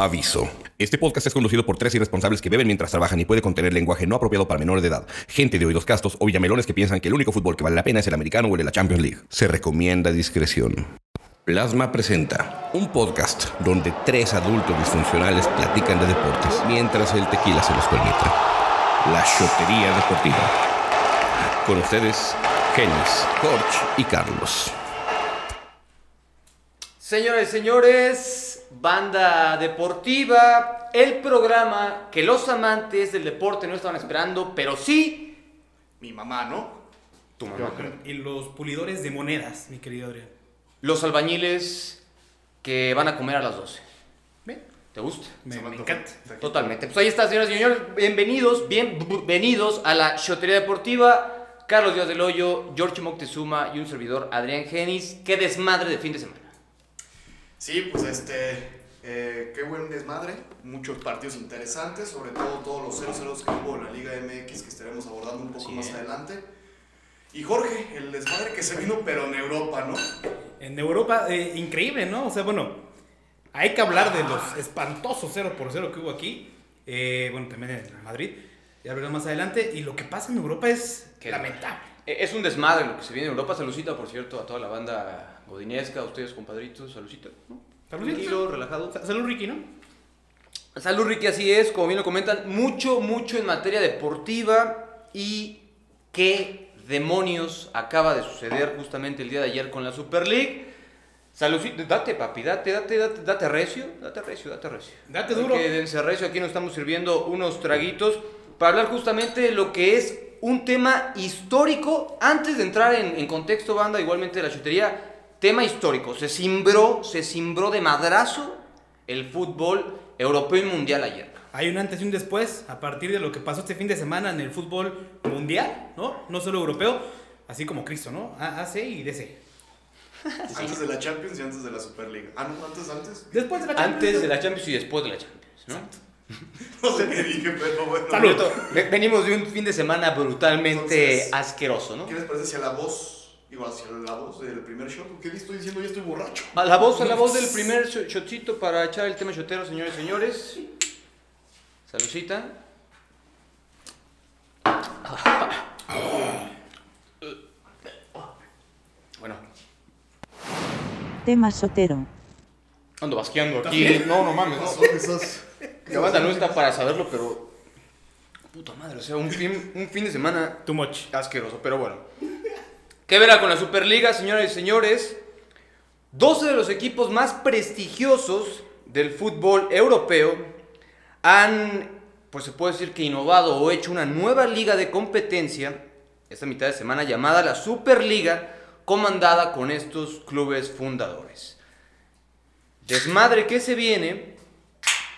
Aviso. Este podcast es conducido por tres irresponsables que beben mientras trabajan y puede contener lenguaje no apropiado para menores de edad, gente de oídos castos o villamelones que piensan que el único fútbol que vale la pena es el americano o el de la Champions League. Se recomienda discreción. Plasma presenta un podcast donde tres adultos disfuncionales platican de deportes mientras el tequila se los permite. La Chotería Deportiva. Con ustedes, Genis, Jorge y Carlos. Señores y señores, banda deportiva, el programa que los amantes del deporte no estaban esperando, pero sí Mi mamá, ¿no? tu mamá. Y los pulidores de monedas, mi querido Adrián. Los albañiles que van a comer a las 12. ¿Ven? ¿Te gusta? Me, me encanta. Totalmente. Pues ahí está, señoras y señores. Bienvenidos, bienvenidos a la Chotería Deportiva. Carlos Díaz del Hoyo, George Moctezuma y un servidor, Adrián Genis. Qué desmadre de fin de semana. Sí, pues este, eh, qué buen desmadre, muchos partidos interesantes, sobre todo todos los 0-0 que hubo en la Liga MX que estaremos abordando un poco Sí. más adelante. Y Jorge, el desmadre que se vino, pero en Europa, ¿no? En Europa, eh, increíble, ¿no? O sea, bueno, hay que hablar de los espantosos 0 por 0 que hubo aquí. Eh, bueno, también en Madrid. Ya hablaremos más adelante. Y lo que pasa en Europa es Qué lamentable. Eh, Es un desmadre lo que se viene en Europa. Salucita, por cierto, a toda la banda godinesca, ustedes, compadritos. Salucita. ¿no? Saludcita. Tranquilo, relajado. Sa- Salud, Ricky, ¿no? Salud, Ricky, así es. Como bien lo comentan, mucho, mucho en materia deportiva. Y qué demonios acaba de suceder justamente el día de ayer con la Super League. Saludcita, date, papi, date, date, date, date recio, date recio, date recio. Date duro. Que dense recio, aquí nos estamos sirviendo unos traguitos para hablar justamente de lo que es un tema histórico. Antes de entrar en, en contexto, banda, igualmente de la chutería, tema histórico. Se cimbró, se cimbró de madrazo el fútbol europeo y mundial ayer. Hay un antes y un después a partir de lo que pasó este fin de semana en el fútbol mundial, ¿no? No solo europeo, así como Cristo, ¿no? A- AC y DC. Antes de la Champions y antes de la Superliga. Ah, no, antes, antes. Después de la Champions. Antes de la Champions y después de la Champions, ¿no? No sé qué dije, pero bueno. Salud. Venimos de un fin de semana brutalmente Entonces, asqueroso, ¿no? ¿Qué les parece si a la voz, digo, hacia la voz del primer shot? ¿Qué le estoy diciendo? Ya estoy borracho. A la voz, a la voz del primer sh- shotcito para echar el tema shotero, señores y señores. Saludcita. Bueno, Tema sotero. ando basqueando aquí. No, no mames, no. Esas... La banda no está para saberlo, pero. Puta madre, o sea, un fin, un fin de semana Too much. asqueroso, pero bueno. ¿Qué verá con la Superliga, señoras y señores? 12 de los equipos más prestigiosos del fútbol europeo han, pues se puede decir que innovado o hecho una nueva liga de competencia esta mitad de semana llamada la Superliga, comandada con estos clubes fundadores. Desmadre que se viene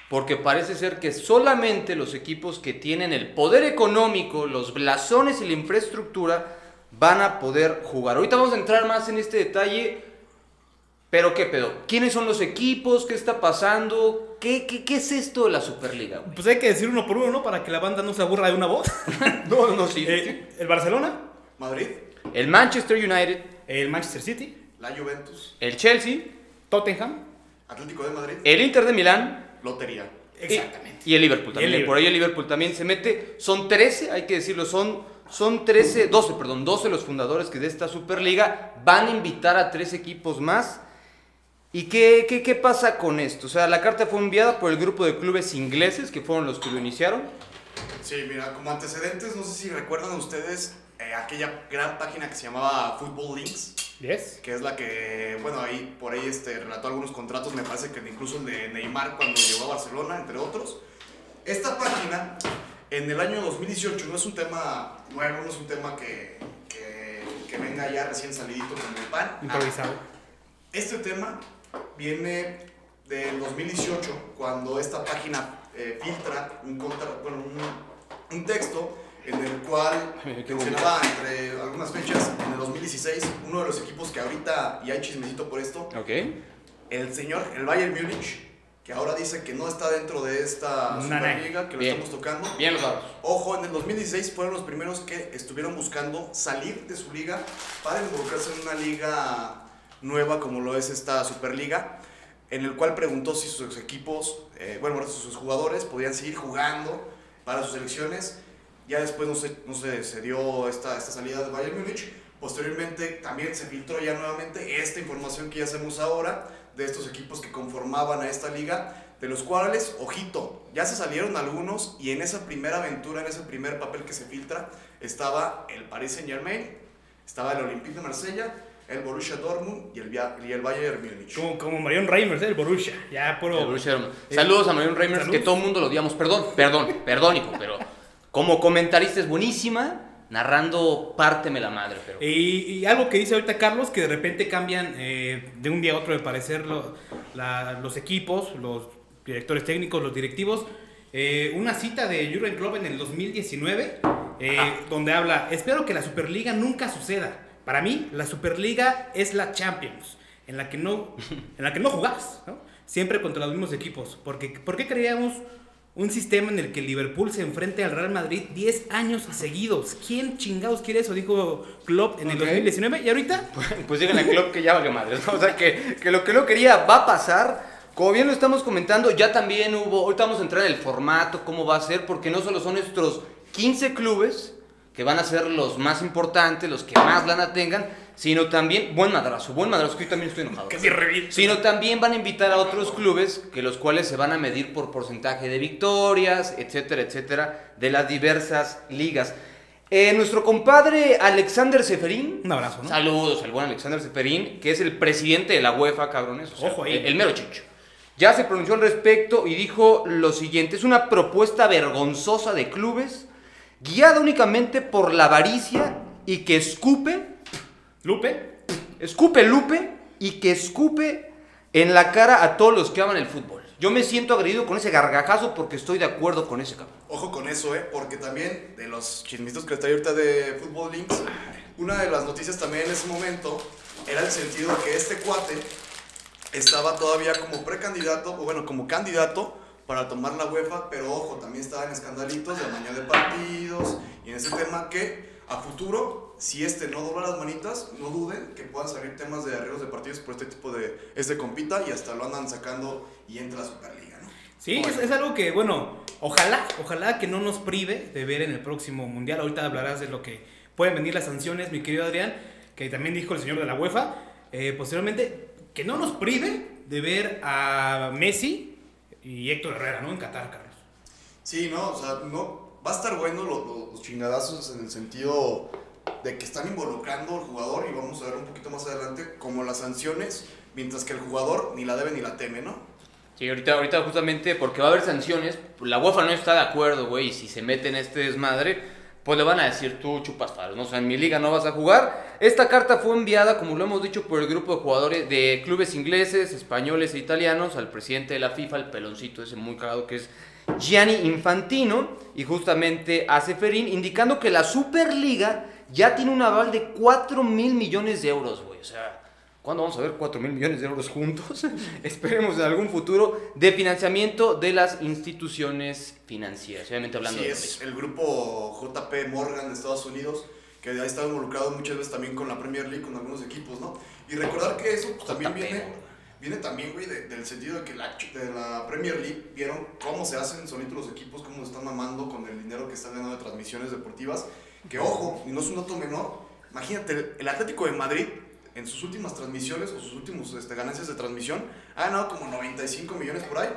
porque parece ser que solamente los equipos que tienen el poder económico, los blasones y la infraestructura van a poder jugar. Ahorita vamos a entrar más en este detalle, pero ¿qué pedo? ¿Quiénes son los equipos? ¿Qué está pasando? ¿Qué, qué, qué es esto de la Superliga? güey? Pues hay que decir uno por uno, ¿no? Para que la banda no se aburra de una voz. No, no, sí. Eh, el Barcelona, Madrid, El Manchester United, el Manchester City, la Juventus, el Chelsea, Tottenham. Atlético de Madrid, el Inter de Milán Lotería. Exactamente. Y, y el Liverpool también. Y el Liverpool. Por ahí el Liverpool también se mete. Son 13, hay que decirlo, son, son 13, 12, perdón, 12 los fundadores que de esta Superliga van a invitar a tres equipos más. ¿Y qué, qué, qué pasa con esto? O sea, la carta fue enviada por el grupo de clubes ingleses que fueron los que lo iniciaron. Sí, mira, como antecedentes, no sé si recuerdan ustedes eh, aquella gran página que se llamaba Football Links, Yes. que es la que, bueno, ahí por ahí este, relató algunos contratos, me parece que incluso el de Neymar cuando llegó a Barcelona, entre otros. Esta página, en el año 2018, no es un tema nuevo, no es un tema que, que, que venga ya recién salidito con el pan. Improvisado. Este tema viene del 2018, cuando esta página eh, filtra un, contra, bueno, un, un texto en el cual mencionaba entre algunas fechas, en el 2016, uno de los equipos que ahorita, y hay chismecito por esto, Ok. el señor, el Bayern Múnich, que ahora dice que no está dentro de esta no. Superliga, que lo Bien. estamos tocando. Bien los dados. Ojo, en el 2016 fueron los primeros que estuvieron buscando salir de su liga para involucrarse en una liga nueva como lo es esta Superliga. en el cual preguntó si sus equipos, eh, bueno, sus jugadores podían seguir jugando para sus selecciones. Ya después no se, no se, se dio esta, esta salida de Bayern Múnich. Posteriormente también se filtró ya nuevamente esta información que ya hacemos ahora de estos equipos que conformaban a esta liga, de los cuales, ojito, ya se salieron algunos y en esa primera aventura, en ese primer papel que se filtra, estaba el Paris Saint Germain, estaba el Olympique de Marsella, el Borussia Dortmund y el, Via- y el Bayern Múnich. Como, como Marion Reimers, ¿eh? el Borussia. Ya puro. El Borussia Dortmund. Saludos a Marion Reimers, que todo el mundo lo odiamos. Perdón, perdón, perdón, hijo, pero como comentarista es buenísima, narrando párteme la madre, pero... Y, y algo que dice ahorita Carlos, que de repente cambian eh, de un día a otro de parecer lo- la- los equipos, los directores técnicos, los directivos. Eh, una cita de Jurgen Klopp en el 2019, eh, donde habla, espero que la Superliga nunca suceda. Para mí, la Superliga es la Champions, en la que no, en la que no jugás, ¿no? siempre contra los mismos equipos. Porque, ¿Por qué creíamos un sistema en el que Liverpool se enfrente al Real Madrid 10 años seguidos? ¿Quién chingados quiere eso? Dijo Klopp en el Ok. 2019 y ahorita Pues díganle a Klopp que ya valió madre. ¿no? O sea, que, que lo que no quería va a pasar. Como bien lo estamos comentando, ya también hubo. Ahorita vamos a entrar en el formato, cómo va a ser, porque no solo son estos 15 clubes que van a ser los más importantes, los que más lana tengan, sino también. Buen madrazo, buen madrazo, que yo también estoy enojado. Que. Sino también van a invitar a otros clubes que los cuales se van a medir por porcentaje de victorias, etcétera, etcétera, de las diversas ligas. Eh, nuestro compadre Alexander Seferín. un abrazo, ¿no? Saludos al buen Alexander Seferín, que es el presidente de la UEFA, cabrones. o sea, Ojo ahí. El, el mero chicho. Ya se pronunció al respecto y dijo lo siguiente: es una propuesta vergonzosa de clubes, guiada únicamente por la avaricia y que escupe, Lupe, escupe Lupe y que escupe en la cara a todos los que aman el fútbol. Yo me siento agredido con ese gargajazo porque estoy de acuerdo con ese cabrón. Ojo con eso, ¿eh? Porque también de los chismitos que está ahorita de Football Links, una de las noticias también en ese momento era el sentido que este cuate estaba todavía como precandidato, o bueno, como candidato para tomar la UEFA, pero ojo, también estaba en escandalitos de amaño de partidos y en ese tema que a futuro, si este no dobla las manitas, no duden que puedan salir temas de arreglos de partidos por este tipo de, este compita y hasta lo andan sacando y entra a la Superliga, ¿no? Sí, es, es algo que, bueno, ojalá, ojalá que no nos prive de ver en el próximo mundial. Ahorita hablarás de lo que pueden venir las sanciones, mi querido Adrián, que también dijo el señor de la UEFA. Eh, posteriormente, que no nos prive de ver a Messi y Héctor Herrera, ¿no? En Qatar, Carlos. Sí, no, o sea, no, va a estar bueno los, los- chingadazos en el sentido de que están involucrando al jugador y vamos a ver un poquito más adelante como las sanciones, mientras que el jugador ni la debe ni la teme, ¿no? Sí, ahorita, ahorita justamente porque va a haber sanciones, la UEFA no está de acuerdo, güey, y si se mete en este desmadre, pues le van a decir tú chupas faros, ¿no? O sea, en mi liga no vas a jugar. Esta carta fue enviada, como lo hemos dicho, por el grupo de jugadores de clubes ingleses, españoles e italianos al presidente de la FIFA, el peloncito ese muy cagado que es Gianni Infantino, y justamente a Seferín, indicando que la Superliga ya tiene un aval de 4 mil millones de euros, güey. O sea, ¿Cuándo vamos a ver 4 mil millones de euros juntos? Esperemos en algún futuro de financiamiento de las instituciones financieras. Obviamente hablando Sí, de es el grupo JP Morgan de Estados Unidos, que ha estado involucrado muchas veces también con la Premier League, con algunos equipos, ¿no? Y recordar que eso pues, también viene, viene también, güey, de- del sentido de que la, de la Premier League vieron cómo se hacen solitos los equipos, cómo se están mamando con el dinero que están ganando de transmisiones deportivas. Que ojo, y no es un dato menor, imagínate, el, Atlético de Madrid en sus últimas transmisiones o sus últimos este, ganancias de transmisión ha ganado como 95 millones por ahí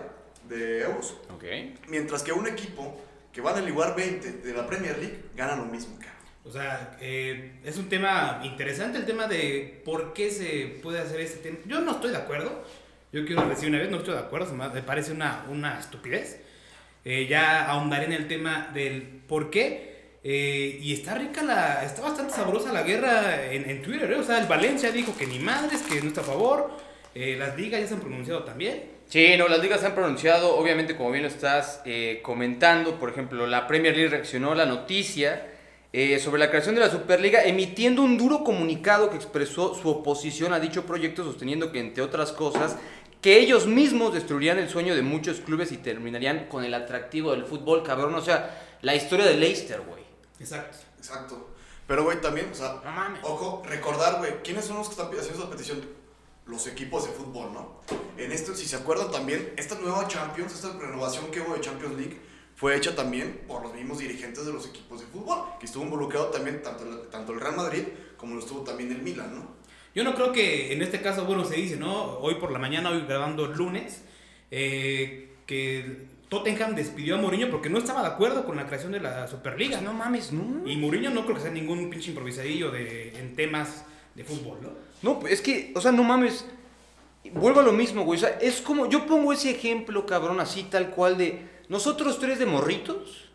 de euros. Ok. Mientras que un equipo que va en el lugar 20 de la Premier League gana lo mismo, cabrón. O sea, eh, es un tema interesante el tema de por qué se puede hacer este tema. Yo no estoy de acuerdo. Yo quiero decir una vez, no estoy de acuerdo. Me parece una, una estupidez. Eh, ya ahondaré en el tema del por qué. eh, y está rica la. Está bastante sabrosa la guerra en, Twitter. O sea, el Valencia dijo que ni madres, que no está a favor. Las ligas ya se han pronunciado también. Sí, no, las ligas se han pronunciado, obviamente como bien lo estás comentando, por ejemplo, la Premier League reaccionó a la noticia eh, sobre la creación de la Superliga emitiendo un duro comunicado que expresó su oposición a dicho proyecto, sosteniendo que, entre otras cosas, que ellos mismos destruirían el sueño de muchos clubes y terminarían con el atractivo del fútbol, cabrón. O sea, la historia de Leicester, güey. Exacto. Exacto. Pero, güey, también, o sea, No mames. ojo, recordar, güey, ¿quiénes son los que están haciendo esa petición? los equipos de fútbol, ¿no? En esto, si se acuerdan también, esta nueva Champions, esta renovación que hubo de Champions League, fue hecha también por los mismos dirigentes de los equipos de fútbol, que estuvo involucrado también tanto, el- tanto el Real Madrid como lo estuvo también el Milan, ¿no? Yo no creo que en este caso, bueno, se dice, ¿no? Hoy por la mañana, hoy grabando el lunes, eh, que Tottenham despidió a Mourinho porque no estaba de acuerdo con la creación de la Superliga. No mames, no. Y Mourinho no creo que sea ningún pinche improvisadillo de, en temas de fútbol, ¿no? No, pues, es que, o sea, no mames. Vuelvo a lo mismo, güey. O sea, es como. Yo pongo ese ejemplo, cabrón, así tal cual de. Nosotros tres de morritos.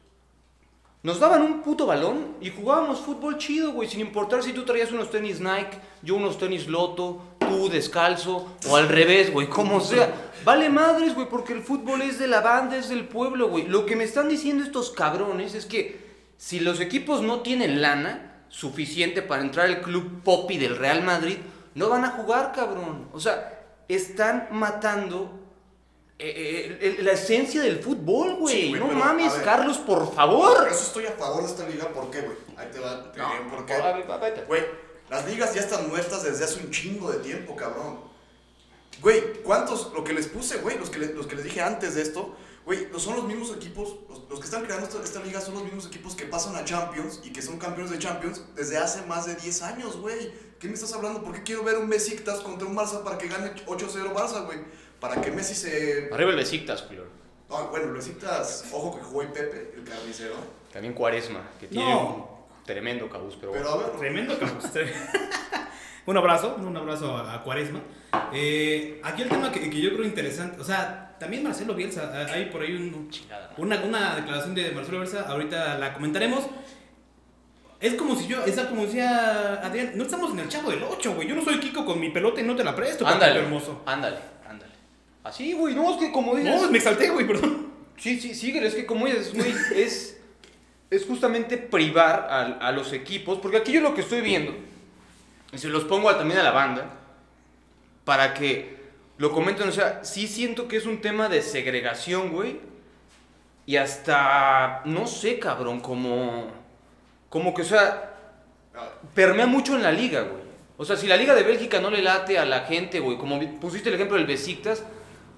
Nos daban un puto balón y jugábamos fútbol chido, güey. Sin importar si tú traías unos tenis Nike, yo unos tenis Loto, tú descalzo, o al revés, güey. Como sea. Vale madres, güey, porque el fútbol es de la banda, es del pueblo, güey. Lo que me están diciendo estos cabrones es que si los equipos no tienen lana suficiente para entrar al club popi del Real Madrid, no van a jugar, cabrón. O sea, están matando eh, eh, la esencia del fútbol, güey. Sí, güey, no pero, mames, ver. Carlos, por Por favor. eso estoy a favor de esta liga, ¿por qué, güey? Ahí te va, te diré por qué. a ver, a ver, Güey, las ligas ya están muertas desde hace un chingo de tiempo, cabrón. Güey, ¿cuántos? Lo que les puse, güey, los que, le- los que les dije antes de esto, güey, no son los mismos equipos, los, los que están creando esta, esta liga son los mismos equipos que pasan a Champions y que son campeones de Champions desde hace más de 10 años, güey. ¿Qué me estás hablando? ¿Por qué quiero ver un Besiktas contra un Barça para que gane 8-0 Barça, güey? Para que Messi se... Arriba el Besiktas, culero. Ah, bueno, el Besiktas, ojo que jugó y Pepe, el carnicero. También Cuaresma, que tiene No. un tremendo cabuz, pero, Pero a ver, Tremendo cabrón. un abrazo, un abrazo a, a Cuaresma. Eh, aquí el tema que, que yo creo interesante, o sea, también Marcelo Bielsa, hay por ahí un, Chingada. una, una declaración de Marcelo Bielsa, ahorita la comentaremos. Es como si yo, esa como decía Adrián, no estamos en el chavo del 8, güey. Yo no soy Kiko con mi pelota y no te la presto, Ándale, hermoso. ándale, ándale. Así, güey, no, es que como dices... No, me exalté, güey, perdón. Sí, sí, sí, es que como dices, güey, es, es justamente privar a, a los equipos, porque aquí yo lo que estoy viendo, y se los pongo también a la banda, para que lo comenten, o sea, sí siento que es un tema de segregación, güey, y hasta, no sé, cabrón, como, como que, o sea, permea mucho en la liga, güey. O sea, si la liga de Bélgica no le late a la gente, güey, como pusiste el ejemplo del Besiktas,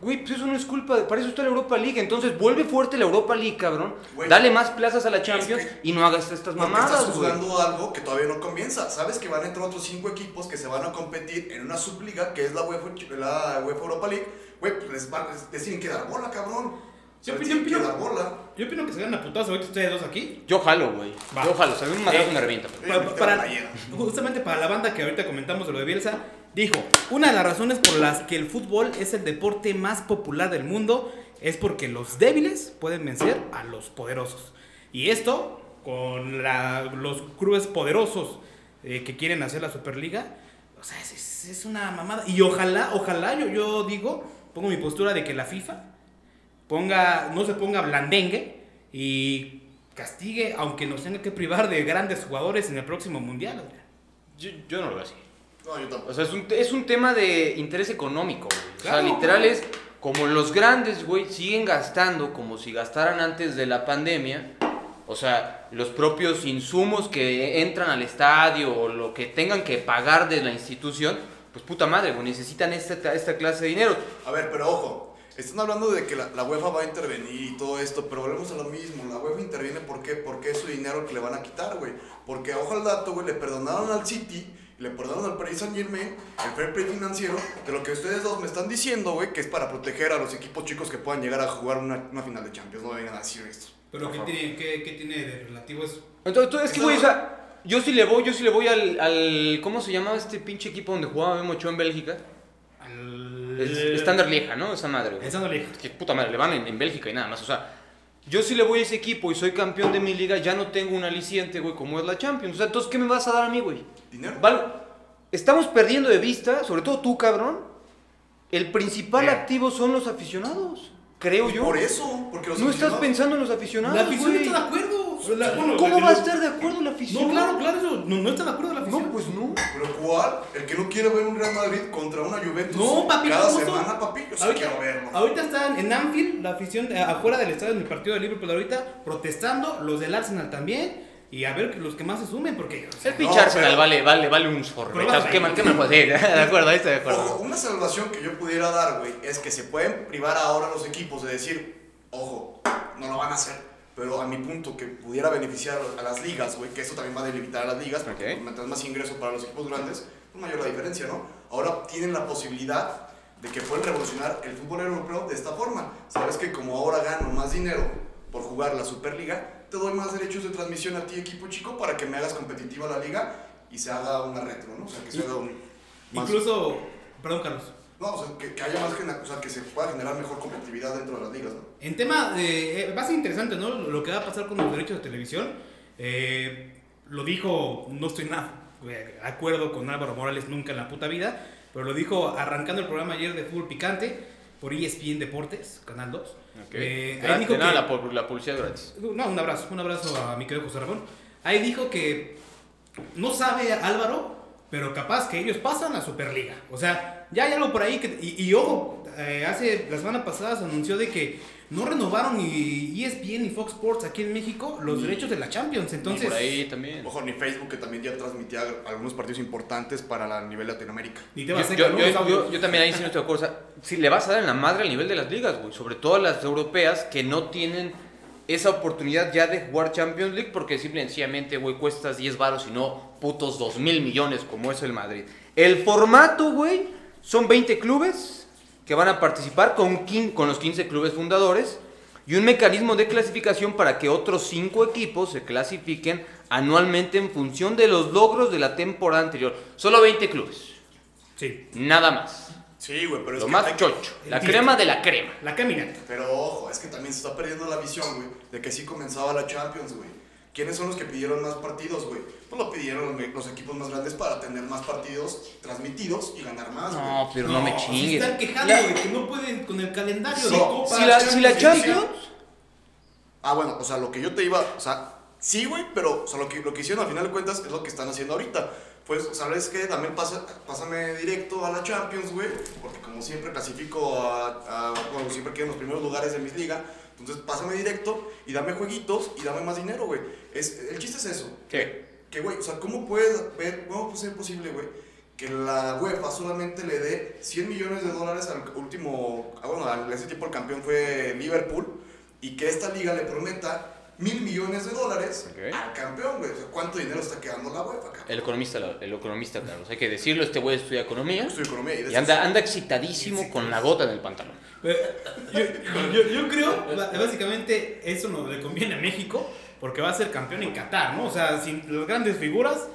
güey, pues eso no es culpa, de, para eso está la Europa League. Entonces vuelve fuerte la Europa League, cabrón. Güey, Dale más plazas a la Champions que- y no hagas estas Porque mamadas, estás güey. jugando algo que todavía no comienza. Sabes que van a entrar otros cinco equipos que se van a competir en una subliga que es la UEFA, la UEFA Europa League. Güey, pues les, va- les- tienen que dar bola, cabrón. Yo opino- que opino-. Yo opino que se ganan a putazos ahorita ustedes dos aquí. Yo jalo, güey. Yo jalo. O sea, a mí un madrazo Eh, me revienta. pero- Eh, para, queda playera. justamente para la banda que ahorita comentamos de lo de Bielsa, dijo, una de las razones por las que el fútbol es el deporte más popular del mundo es porque los débiles pueden vencer a los poderosos. Y esto, con los clubes poderosos eh, que quieren hacer la Superliga, o sea, es, una mamada. Y ojalá, ojalá, yo, yo digo, pongo mi postura de que la FIFA ponga, no se ponga blandengue y castigue, aunque nos tenga que privar de grandes jugadores en el próximo mundial. Yo, yo no lo veo así. No, yo tampoco. O sea, es un, es un tema de interés económico, güey. O sea, Claro, literal güey. es como los grandes, güey, siguen gastando como si gastaran antes de la pandemia. O sea, los propios insumos que entran al estadio o lo que tengan que pagar de la institución, pues puta madre, güey, necesitan esta, esta clase de dinero. A ver, pero ojo. Están hablando de que la, la UEFA va a intervenir y todo esto, pero volvemos a lo mismo. La UEFA interviene ¿por qué? Porque es su dinero que le van a quitar, güey. Porque ojo al dato, güey, le perdonaron al City le perdonaron al Paris Saint Germain el fair play financiero de lo que ustedes dos me están diciendo, güey, que es para proteger a los equipos chicos que puedan llegar a jugar una, una final de Champions. No vengan a decir esto. Pero ¿qué tiene, qué, qué tiene de relativo eso? Entonces, es que, güey, o sea, yo sí le voy, yo sí le voy al, al ¿cómo se llamaba este pinche equipo donde jugaba Memo Ochoa en Bélgica? Al... Es Standard Lieja, ¿no? Esa madre, güey. El Standard Lieja. que puta madre, le van en, en Bélgica y nada más. O sea, yo si le voy a ese equipo y soy campeón de mi liga, ya no tengo un aliciente, güey, como es la Champions. O sea, entonces, ¿qué me vas a dar a mí, güey? ¿Dinero? Val- Estamos perdiendo de vista, sobre todo tú, cabrón, el principal activo son los aficionados, creo Pues yo. Por eso, porque los no estás pensando en los aficionados, La afición güey. está de acuerdo. La- bueno, ¿Cómo va a estar de acuerdo la afición? No, claro, claro, eso, no, no está de acuerdo la afición. No, pues no. ¿Pero cuál? El que no quiere ver un Real Madrid contra una Juventus No, papi, cada ¿cómo son? semana, papi. Yo sí ahorita, quiero verlo. ahorita están en Anfield, la afición eh, afuera del estadio en el partido de Liverpool ahorita, protestando, los del Arsenal también. y a ver los que más se sumen, porque... o sea, El pinche Arsenal pero- vale, vale, vale un sorbetazo. ¿Qué qué mal puede? De acuerdo, ahí estoy de Ojo, acuerdo. una salvación que yo pudiera dar, güey, es que se pueden privar ahora los equipos de decir, ojo, no lo van a hacer. Pero a mi punto, que pudiera beneficiar a las ligas, güey, que eso también va a delimitar a las ligas, porque Ok. pues, mientras más ingreso para los equipos grandes, pues mayor la diferencia, ¿no? Ahora tienen la posibilidad de que pueden revolucionar el fútbol europeo de esta forma. Sabes que como ahora gano más dinero por jugar la Superliga, te doy más derechos de transmisión a ti, equipo chico, para que me hagas competitiva la liga y se haga una retro, ¿no? O sea, que se haga un... más- Incluso... Perdón, Carlos. No, o sea, que, que haya más, gena- o sea, que se pueda generar mejor competitividad dentro de las ligas, ¿no? En tema, de, eh, va a ser interesante, ¿no? Lo que va a pasar con los derechos de televisión. Eh, lo dijo, no estoy nada eh, de acuerdo con Álvaro Morales nunca en la puta vida, pero lo dijo arrancando el programa ayer de Fútbol Picante por ESPN Deportes, Canal 2. Ok. Eh, ahí dijo de nada, que- la, la publicidad gratis. No, un abrazo, un abrazo a mi querido José Ramón. Ahí dijo que no sabe Álvaro, pero capaz que ellos pasan a Superliga. O sea, ya hay algo por ahí que... Y, y ojo, eh, hace la semana pasada se anunció de que no renovaron ni ESPN ni Fox Sports aquí en México los derechos de la Champions. Entonces, y por ahí también. Ojo, ni Facebook, que también ya transmitía algunos partidos importantes para la nivel Latinoamérica. ni te Yo, vas a yo, sacar yo- yo- yo también ahí sí no estoy de acuerdo. O sea, si le vas a dar en la madre al nivel de las ligas, güey. Sobre todo a las europeas que no tienen esa oportunidad ya de jugar Champions League porque simple y sencillamente, güey, cuestas 10 varos y no putos 2 mil millones como es el Madrid. El formato, güey, son 20 clubes que van a participar con, quin- con los 15 clubes fundadores y un mecanismo de clasificación para que otros 5 equipos se clasifiquen anualmente en función de los logros de la temporada anterior. Solo 20 clubes. Sí, Nada más. Sí, güey, pero es Lo que más que- chocho. La Entiendo. crema de la crema. la caminante. Pero ojo, es que también se está perdiendo la visión, güey, de que sí comenzaba la Champions, güey. ¿Quiénes son los que pidieron más partidos, güey? Pues lo pidieron los, los equipos más grandes para tener más partidos transmitidos y ganar más, güey. No, pero no, me Se chingues. están quejando La- de que no pueden con el calendario Sí, de Copa. si, la, si. Champions. Ah, bueno, o sea, lo que yo te iba, o sea, sí, güey, pero o sea, lo, que, lo que hicieron al final de cuentas es lo que están haciendo ahorita. Pues, ¿sabes qué? También pasa, pásame directo a la Champions, güey, porque como siempre clasifico a, a- bueno, siempre quedo en los primeros lugares de mis ligas, entonces pásame directo y dame jueguitos y dame más dinero, güey. Es, el chiste es eso. ¿Qué? Que, güey, o sea, ¿cómo puedes ver, cómo puede ser posible, güey, que la UEFA solamente le dé 100 millones de dólares al último, ah, bueno, al- ese tiempo el campeón fue Liverpool, y que esta liga le prometa mil millones de dólares Ok. al campeón, güey? O sea, ¿cuánto dinero está quedando la UEFA, cabrón? El economista, el economista, Carlos. Hay que decirlo. Este güey estudia economía. Su economía y Y anda, anda excitadísimo con la gota en el pantalón. Pero, Yo, yo- yo creo, básicamente, eso no le conviene a México, porque va a ser campeón en Qatar, ¿no? O sea, sin las grandes figuras,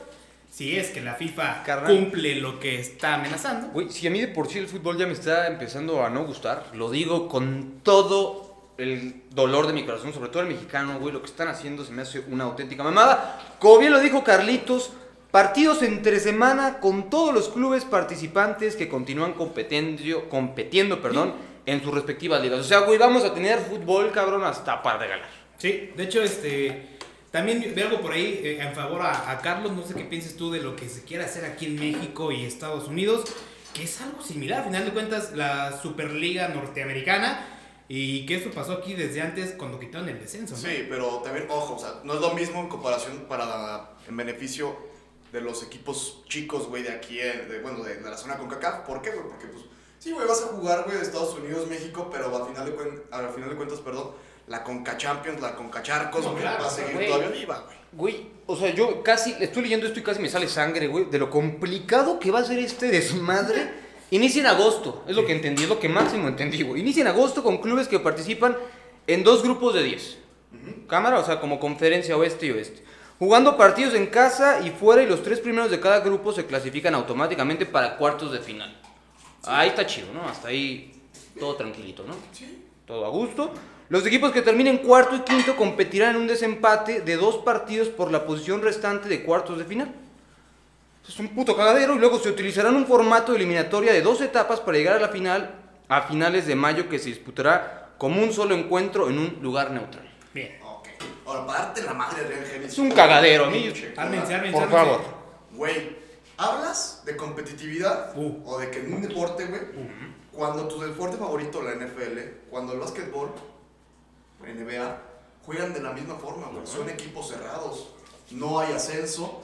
si es que la FIFA cumple lo que está amenazando. Güey, si a mí de por sí el fútbol ya me está empezando a no gustar, lo digo con todo el dolor de mi corazón, sobre todo el mexicano, güey, lo que están haciendo se me hace una auténtica mamada. Como bien lo dijo Carlitos, partidos entre semana con todos los clubes participantes que continúan competiendo, competiendo perdón, en sus respectivas ligas. O sea, güey, vamos a tener fútbol, cabrón, hasta para regalar. Sí, de hecho, este. También veo algo por ahí eh, en favor a, a Carlos. No sé qué pienses tú de lo que se quiere hacer aquí en México y Estados Unidos, que es algo similar. Al final de cuentas, la Superliga norteamericana. Y que eso pasó aquí desde antes cuando quitaron el descenso. ¿no? Sí, pero también, ojo, o sea, no es lo mismo en comparación para, en beneficio de los equipos chicos, güey, de aquí, eh, de, bueno, de, de la zona CONCACAF. ¿Por qué, güey? Porque, pues, sí, güey, vas a jugar, güey, de Estados Unidos, México, pero al final de, cuen- al final de cuentas, perdón, la Conca Champions, la Conca Charcos, No, güey, claro, va a seguir güey. todavía viva, güey. Güey, o sea, yo casi, estoy leyendo esto y casi me sale sangre, güey, de lo complicado que va a ser este desmadre. Inicia en agosto, es lo que entendí, es lo que máximo entendí, güey. Inicia en agosto con clubes que participan en dos grupos de 10. Cámara, o sea, como conferencia oeste y oeste. Jugando partidos en casa y fuera y los tres primeros de cada grupo se clasifican automáticamente para cuartos de final. Ahí está chido, ¿no? Hasta ahí todo tranquilito, ¿no? Sí. todo a gusto. Los equipos que terminen cuarto y quinto competirán en un desempate de dos partidos por la posición restante de cuartos de final. Es un puto cagadero y luego se utilizará un formato de eliminatoria de dos etapas para llegar a la final a finales de mayo que se disputará como un solo encuentro en un lugar neutral. Bien. Ok. Ahora, para darte la madre Genesis. Es un cagadero, a mí. Ármense, ármense, Por favor. Güey, hablas de competitividad Uh. o de que en un deporte, güey, cuando tu deporte favorito, la NFL, cuando el básquetbol, NBA, juegan de la misma forma, güey. Son equipos cerrados. no hay ascenso,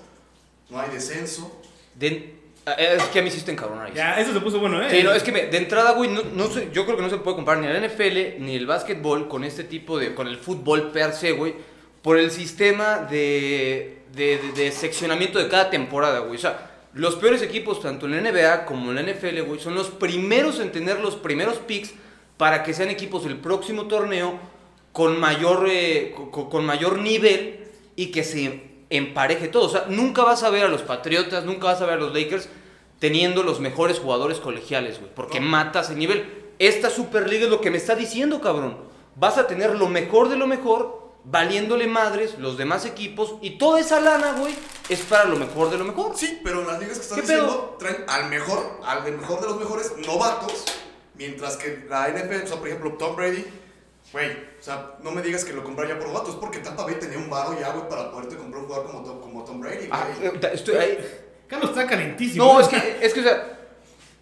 no hay descenso. De- eh, es que a mí sí está encabronado. Ya, eso se puso bueno, ¿eh? Sí, no, es que me- de entrada, güey, no, no sé, yo creo que no se puede comparar ni el NFL ni el básquetbol con este tipo de, con el fútbol per se, güey, por el sistema de, de, de- de seccionamiento de cada temporada, güey. O sea, los peores equipos, tanto en la NBA como en la NFL, güey, son los primeros en tener los primeros picks para que sean equipos del próximo torneo con mayor, eh, co- con, mayor nivel y que se empareje todo. O sea, nunca vas a ver a los Patriotas, nunca vas a ver a los Lakers teniendo los mejores jugadores colegiales, güey, porque No. matas el nivel. Esta Superliga es lo que me está diciendo, cabrón. Vas a tener lo mejor de lo mejor, valiéndole madres los demás equipos, y toda esa lana, güey, es para lo mejor de lo mejor. Sí, pero las ligas que están ¿Qué diciendo traen al mejor, al mejor de los mejores novatos, mientras que la NFL, o sea, por ejemplo, Tom Brady, güey, o sea, no me digas que lo compraron ya por novatos, porque Tampa Bay tenía un varo ya, güey, para poderte comprar un jugador como, Tom- como Tom Brady, güey. Ah, estoy ahí. Carlos está calentísimo. No, es que, es que, o sea,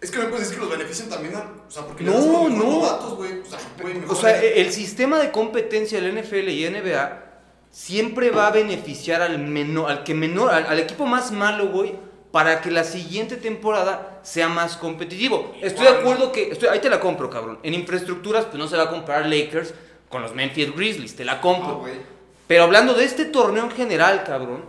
Es que me puedes decir que los benefician también, a- o sea, porque No, le no. novatos, güey. O sea, güey, O sea, el sistema de competencia del NFL y NBA siempre va a beneficiar al menor, al que menor, al, al equipo más malo, güey, para que la siguiente temporada sea más competitivo. Estoy de acuerdo que, estoy, ahí te la compro, cabrón. En infraestructuras, pues no se va a comparar Lakers con los Memphis Grizzlies, te la compro. Ah. Pero hablando de este torneo en general, cabrón,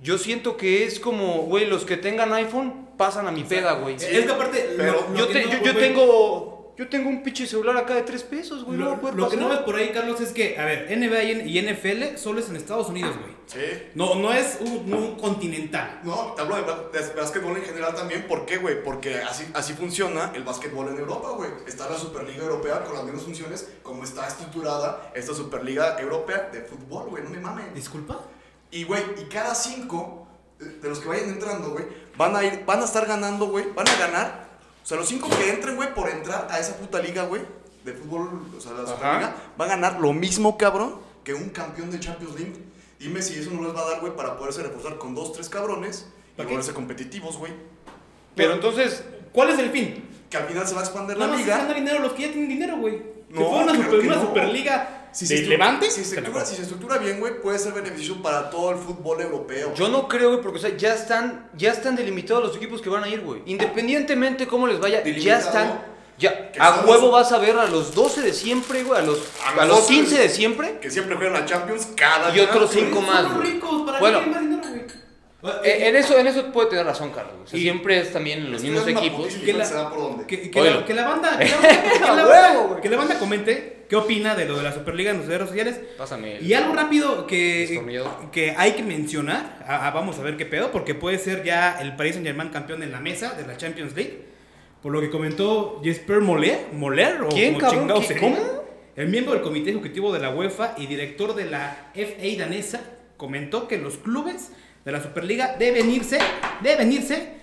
yo siento que es como, güey, los que tengan iPhone pasan a mi peda, güey. es que aparte. pero lo- lo Yo, que te- no, yo, yo tengo, yo tengo un pinche celular acá de 3 pesos, güey, no Lo, a poder lo que no ves por ahí, Carlos, es que, a ver, NBA y NFL solo es en Estados Unidos, güey. Sí. No, no es un, un continental. No, te hablo de, de básquetbol en general también. ¿Por qué, güey? Porque así, así funciona el básquetbol en Europa, güey. Está la Superliga Europea con las mismas funciones como está estructurada esta Superliga Europea de fútbol, güey. No me mames. ¿Disculpa? Y, güey, y cada cinco de los que vayan entrando, güey, van a ir, van a estar ganando, güey. Van a ganar. O sea, los cinco que entren, güey, por entrar a esa puta liga, güey, de fútbol, o sea, la. Superliga, va a ganar lo mismo, cabrón, que un campeón de Champions League. Dime si eso no les va a dar, güey, para poderse reforzar con dos, tres cabrones y volverse competitivos, güey. Pero entonces, ¿Cuál es el fin? Que al final se va a expandir la más es liga. ganar dinero los que ya tienen dinero, güey. No, una, super- que una no. superliga Si de se, Levante, si, se estructura, compro. si se estructura bien, güey, puede ser beneficio para todo el fútbol europeo. yo no creo, güey, porque o sea, ya están, ya están delimitados los equipos que van a ir, güey. Independientemente cómo les vaya, ya están. Ya, a huevo los- vas a ver a los 12 de siempre, güey, a los, A a los los 12 15 de siempre. Que siempre juegan la Champions cada Y otros año, cinco güey. más, güey. ricos, ¿para Bueno. En eso, en eso puede tener razón, Carlos. O sea, siempre es también en los mismos equipos. Que la- se da por dónde. Que, la, que la banda, que la, banda- comente qué opina de lo de la Superliga en sus redes sociales. Pásame. Y algo rápido que, que hay que mencionar, vamos a ver qué pedo, porque puede ser ya el Paris Saint Germain campeón en la mesa de la Champions League. Por lo que comentó Jesper Moller, Moller o ¿Quién, cabrón? chingado ¿Qué- se cómo? El miembro del comité ejecutivo de la UEFA y director de la FA danesa comentó que los clubes de la Superliga deben irse, deben irse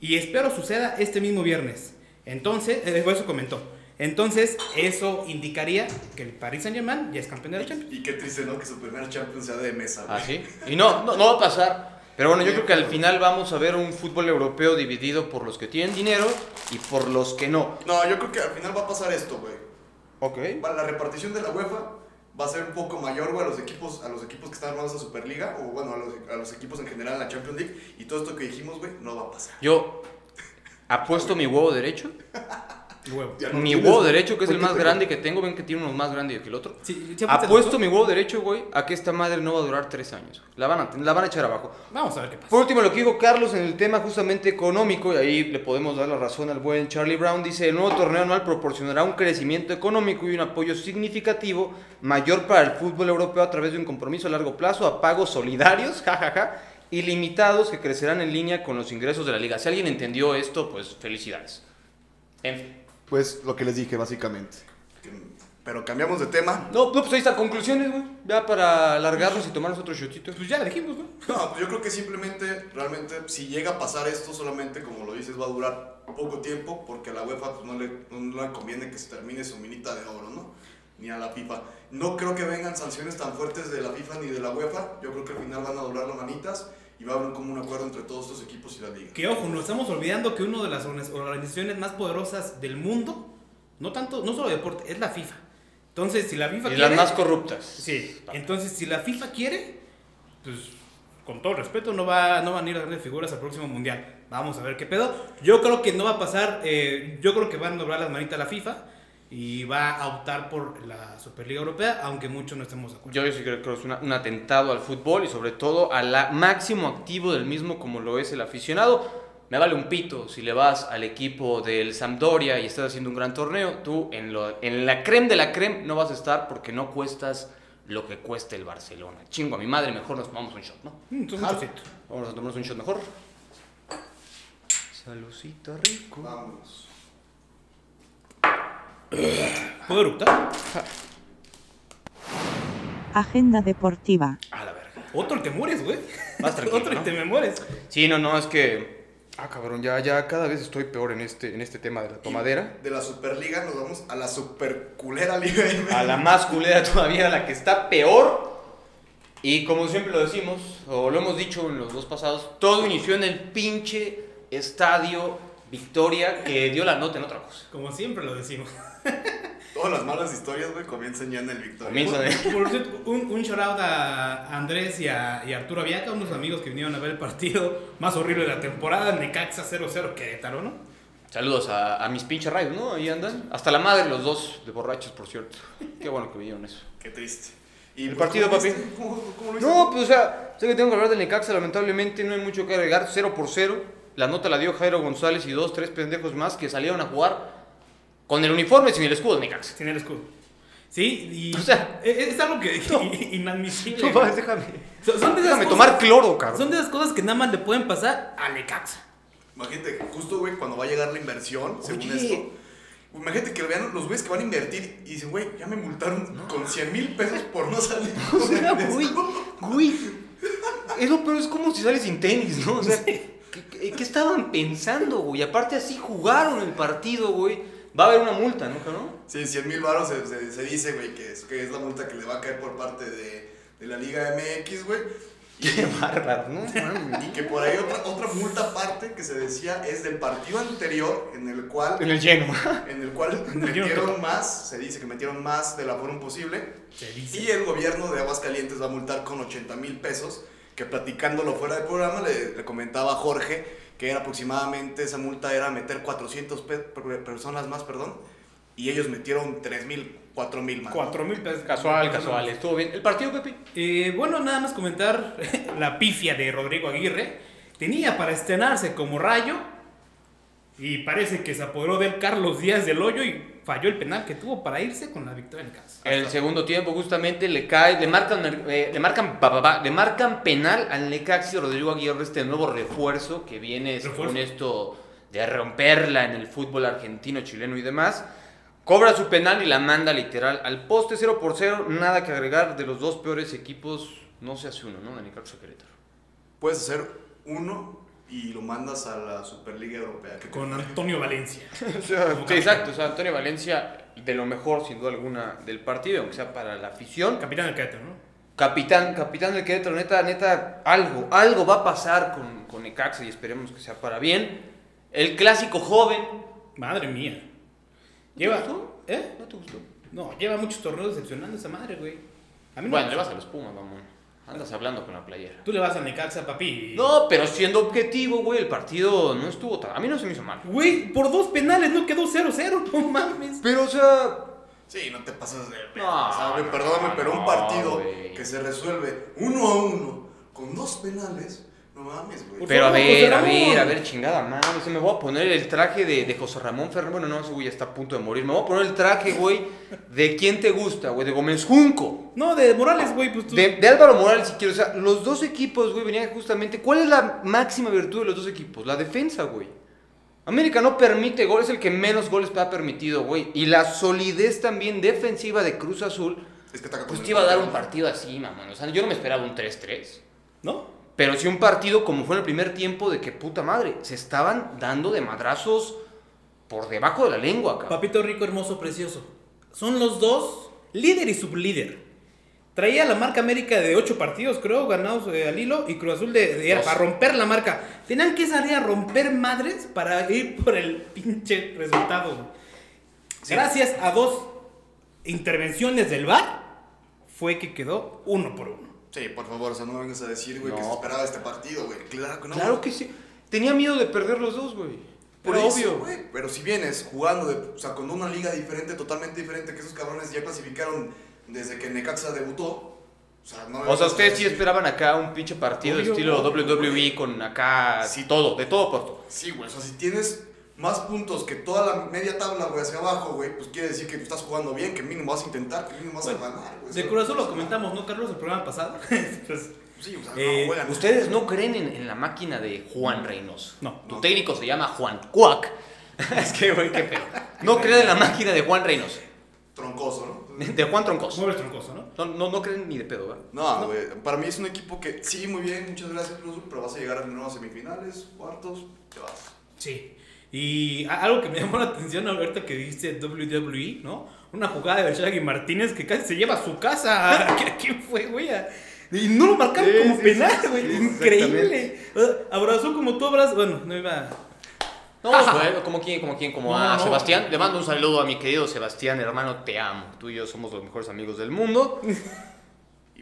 y espero suceda este mismo viernes. Entonces, eh, eso comentó. Entonces, eso indicaría que el Paris Saint Germain ya es campeón de la Champions. Y qué triste, ¿no? Que su primer Champions sea de mesa, güey. Ah, sí. Y no, no, no va a pasar. Pero bueno, yo creo que al final vamos a ver un fútbol europeo dividido por los que tienen dinero y por los que no. No, yo creo que al final va a pasar esto, güey. Ok. La repartición de la UEFA va a ser un poco mayor, güey, a los equipos, a los equipos que están armados en Superliga, o bueno, a los, a los equipos en general en la Champions League, y todo esto que dijimos, güey, no va a pasar. Yo apuesto mi huevo derecho. Huevo. Ya no Mi huevo derecho, que es el ¿por qué más grande que tengo. Ven que tiene uno más grande que el otro. Sí, ¿sí apuestas Apuesto mi huevo derecho, güey, a que esta madre no va a durar tres años. La van a, la van a echar abajo. Vamos a ver qué pasa. Por último, lo que dijo Carlos en el tema justamente económico, y ahí le podemos dar la razón al buen Charlie Brown, dice, el nuevo torneo anual proporcionará un crecimiento económico y un apoyo significativo mayor para el fútbol europeo a través de un compromiso a largo plazo, a pagos solidarios, jajaja, ilimitados que crecerán en línea con los ingresos de la liga. Si alguien entendió esto, pues felicidades. En fin. Pues lo que les dije, básicamente. Pero cambiamos de tema. No, no, pues ahí está, conclusiones, güey. Ya para alargarnos y tomarnos otro shotito. Pues ya dijimos, ¿no? No, pues yo creo que simplemente, realmente, si llega a pasar esto, solamente, como lo dices, va a durar poco tiempo, porque a la UEFA pues, no, le, no le conviene que se termine su minita de oro, ¿no? Ni a la FIFA. No creo que vengan sanciones tan fuertes de la FIFA ni de la UEFA. Yo creo que al final van a doblar las manitas y va a haber como un acuerdo entre todos estos equipos y la liga. Que ojo, nos estamos olvidando que una de las orga- organizaciones más poderosas del mundo, no tanto, no solo de deporte, es la FIFA. Entonces, si la FIFA Y quiere. las más corruptas. Sí, entonces si la FIFA quiere, pues con todo respeto, no, va, no van a ir a grandes figuras al próximo mundial. Vamos a ver qué pedo. Yo creo que no va a pasar. eh, yo creo que van a doblar las manitas a la FIFA y va a optar por la Superliga Europea, aunque muchos no estemos de acuerdo. Yo, yo sí creo que es una- un atentado al fútbol y sobre todo al máximo activo del mismo como lo es el aficionado. Me vale un pito si le vas al equipo del Sampdoria y estás haciendo un gran torneo. Tú en, lo- en la creme de la creme no vas a estar porque no cuestas lo que cuesta el Barcelona. Chingo a mi madre, mejor nos tomamos un shot, ¿no? Mm, hitos. Vamos a tomarnos un shot mejor. Salucita rico. Vámonos. ¿Puedo eructar? Agenda deportiva. A la verga. Otro y te mueres, güey. Más tranquilo, Otro y ¿no? te me mueres. Sí, no, no, es que. Ah, cabrón, ya, ya cada vez estoy peor en este, en este tema de la tomadera. De la Superliga nos vamos a la superculera Liga. A la más culera todavía, a la que está peor. Y como siempre lo decimos, o lo hemos dicho en los dos pasados, todo inició en el pinche estadio Victoria que dio la nota en otra cosa. Como siempre lo decimos. Todas las malas historias, güey, comienzan ya en el Victoria. De- Por cierto, un, un shout out a Andrés y a, y a Arturo Aviaca, unos amigos que vinieron a ver el partido más horrible de la temporada, Necaxa 0-0 Querétaro, ¿no? Saludos a, a mis pinches rayos, ¿no? Ahí andan. Hasta la madre los dos de borrachos, por cierto. Qué bueno que vieron eso. Qué triste. ¿Y El pues, partido, ¿cómo papi? ¿Cómo, cómo lo? No, pues o sea, sé que tengo que hablar del Necaxa, lamentablemente no hay mucho que agregar, 0 por 0. La nota la dio Jairo González y dos, tres pendejos más que salieron a jugar con el uniforme sin el escudo de Necaxa. Sin el escudo. Sí, y O sea, es, es algo que no. inadmisible. No, mames, déjame. Son, son de esas Déjame cosas- tomar cloro, cabrón. Son de esas cosas que nada más le pueden pasar a Necaxa. Imagínate, justo, güey, cuando va a llegar la inversión, según Oye. esto. Imagínate que vean los güeyes que van a invertir y dicen, güey, ya me multaron con 100 mil pesos por no salir. O con sea, el güey, escudo". güey. Es lo peor, es como si sales sin tenis, ¿no? O sea, ¿qué, qué- qué estaban pensando, güey? Aparte así jugaron el partido, güey. Va a haber una multa, ¿no, cabrón? Sí, 100 mil baros se, se- se dice, güey, que es, que es la multa que le va a caer por parte de, de la Liga MX, güey. Y, Qué bárbaro, ¿no? y que por ahí otra, otra multa aparte que se decía es del partido anterior en el cual En el lleno. en el cual metieron más, se dice que metieron más de la forma posible. Se dice. Y el gobierno de Aguascalientes va a multar con 80 mil pesos, que platicándolo fuera del programa le, le comentaba a Jorge que era aproximadamente, esa multa era meter 400 pe- per- personas más, perdón, y ellos metieron 3 mil, 4 mil más. ¿no? Cuatro mil pesos. Casual, casual. Estuvo bien. ¿El partido, Pepe? Eh, bueno, nada más comentar la pifia de Rodrigo Aguirre. Tenía para estrenarse como rayo y parece que se apoderó de él Carlos Díaz del Hoyo y falló el penal que tuvo para irse con la victoria en casa. El segundo tiempo justamente le cae, le marcan, eh, le marcan, pa, pa, pa, le marcan penal al Necaxi Rodrigo Aguirre, este nuevo refuerzo que viene Refuerzo. con esto de romperla en el fútbol argentino, chileno y demás. Cobra su penal y la manda literal al poste 0 por 0. Nada que agregar de los dos peores equipos. No se hace uno, ¿no? De Necaxa Querétaro. Puedes hacer uno y lo mandas a la Superliga Europea. que- Con Antonio Valencia. Sí, exacto. O sea, Antonio Valencia, de lo mejor, sin duda alguna, del partido, aunque sea para la afición. Capitán del Querétaro, ¿no? Capitán, capitán del Querétaro, neta, neta, algo, algo va a pasar con, con Necaxa y esperemos que sea para bien. El clásico joven. Madre mía. ¿No Lleva. te gustó? ¿Eh? ¿No te gustó? No, lleva muchos torneos decepcionando esa madre, güey. A mí no Bueno, me le vas a los Pumas, mamón. Andas hablando con la playera. Tú le vas a Necaxa, papi. No, pero siendo objetivo, güey, el partido no estuvo tan... A mí no se me hizo mal. Güey, por dos penales no quedó 0-0, no mames. Pero, o sea... Sí, no te pasas de... No, o sea, güey, perdóname, no, pero un partido güey. que se resuelve uno a uno con dos penales, no mames, güey. Por Pero a ver, a ver, a ver, chingada madre. O sea, me voy a poner el traje de, de José Ramón Fernández. Bueno, no, ese güey ya está a punto de morir. Me voy a poner el traje, güey, de quién te gusta, güey, de Gómez Junco. No, de Morales, güey, pues tú. De, de Álvaro Morales, si quieres. O sea, los dos equipos, güey, venían justamente. ¿Cuál es la máxima virtud de los dos equipos? La defensa, güey. América no permite goles, es el que menos goles ha permitido, güey. Y la solidez también defensiva de Cruz Azul, Es que pues te iba a dar un partido así, mamón. O sea, yo no me esperaba un 3-3. ¿No? Pero sí un partido como fue en el primer tiempo de que puta madre, se estaban dando de madrazos por debajo de la lengua, cabrón. Papito rico, hermoso, precioso. Son los dos líder y sublíder. Traía la marca América de 8 partidos, creo, ganados eh, al hilo, y Cruz Azul de, de- para romper la marca. Tenían que salir a romper madres para ir por el pinche resultado. Gracias a dos intervenciones del VAR, fue que quedó uno por uno. Sí, por favor, o sea, no me vengas a decir, güey, que No. se esperaba este partido, güey. Claro que no. Claro que sí. Tenía miedo de perder los dos, güey. Eso, obvio. güey. Pero si vienes jugando, de, o sea, con una liga diferente, totalmente diferente, que esos cabrones ya clasificaron desde que Necaxa debutó. O sea, no O sea, ustedes sí decir- esperaban acá un pinche partido Obvio, estilo obvio, WWE güey. con acá Sí. todo, de todo por todo. Sí, güey. O sea, si tienes más puntos que toda la media tabla, güey, hacia abajo, güey, pues quiere decir que tú estás jugando bien, que mínimo vas a intentar, que mínimo vas a ganar, güey. De corazón lo comentamos, ¿no, Carlos? El programa pasado. pues, Sí, o sea, Eh, no juegan. Ustedes no creen en, en la máquina de Juan Reynoso. No. Tu No. técnico se llama Juan Cuac. es que, güey, qué pedo. No creen en la máquina de Juan Reynoso. Troncoso, ¿no? De Juan Troncos. mueves troncoso, ¿no? No, no, no creen ni de pedo, ¿verdad? No, güey. Para mí es un equipo que, sí, muy bien, muchas gracias, pero vas a llegar a nuevas semifinales, cuartos, te vas. Sí. Y algo que me llamó la atención ahorita que dijiste WWE, ¿no? Una jugada de Shaggy Martínez que casi se lleva a su casa. ¿A quién fue, güey? Y no lo marcaron Sí, como sí, penal, güey. sí, Increíble. Abrazó como tú abrazas. Bueno, no iba. No, güey, como quién, como quién, como No, a no. Sebastián. Le mando un saludo a mi querido Sebastián, hermano, te amo. Tú y yo somos los mejores amigos del mundo.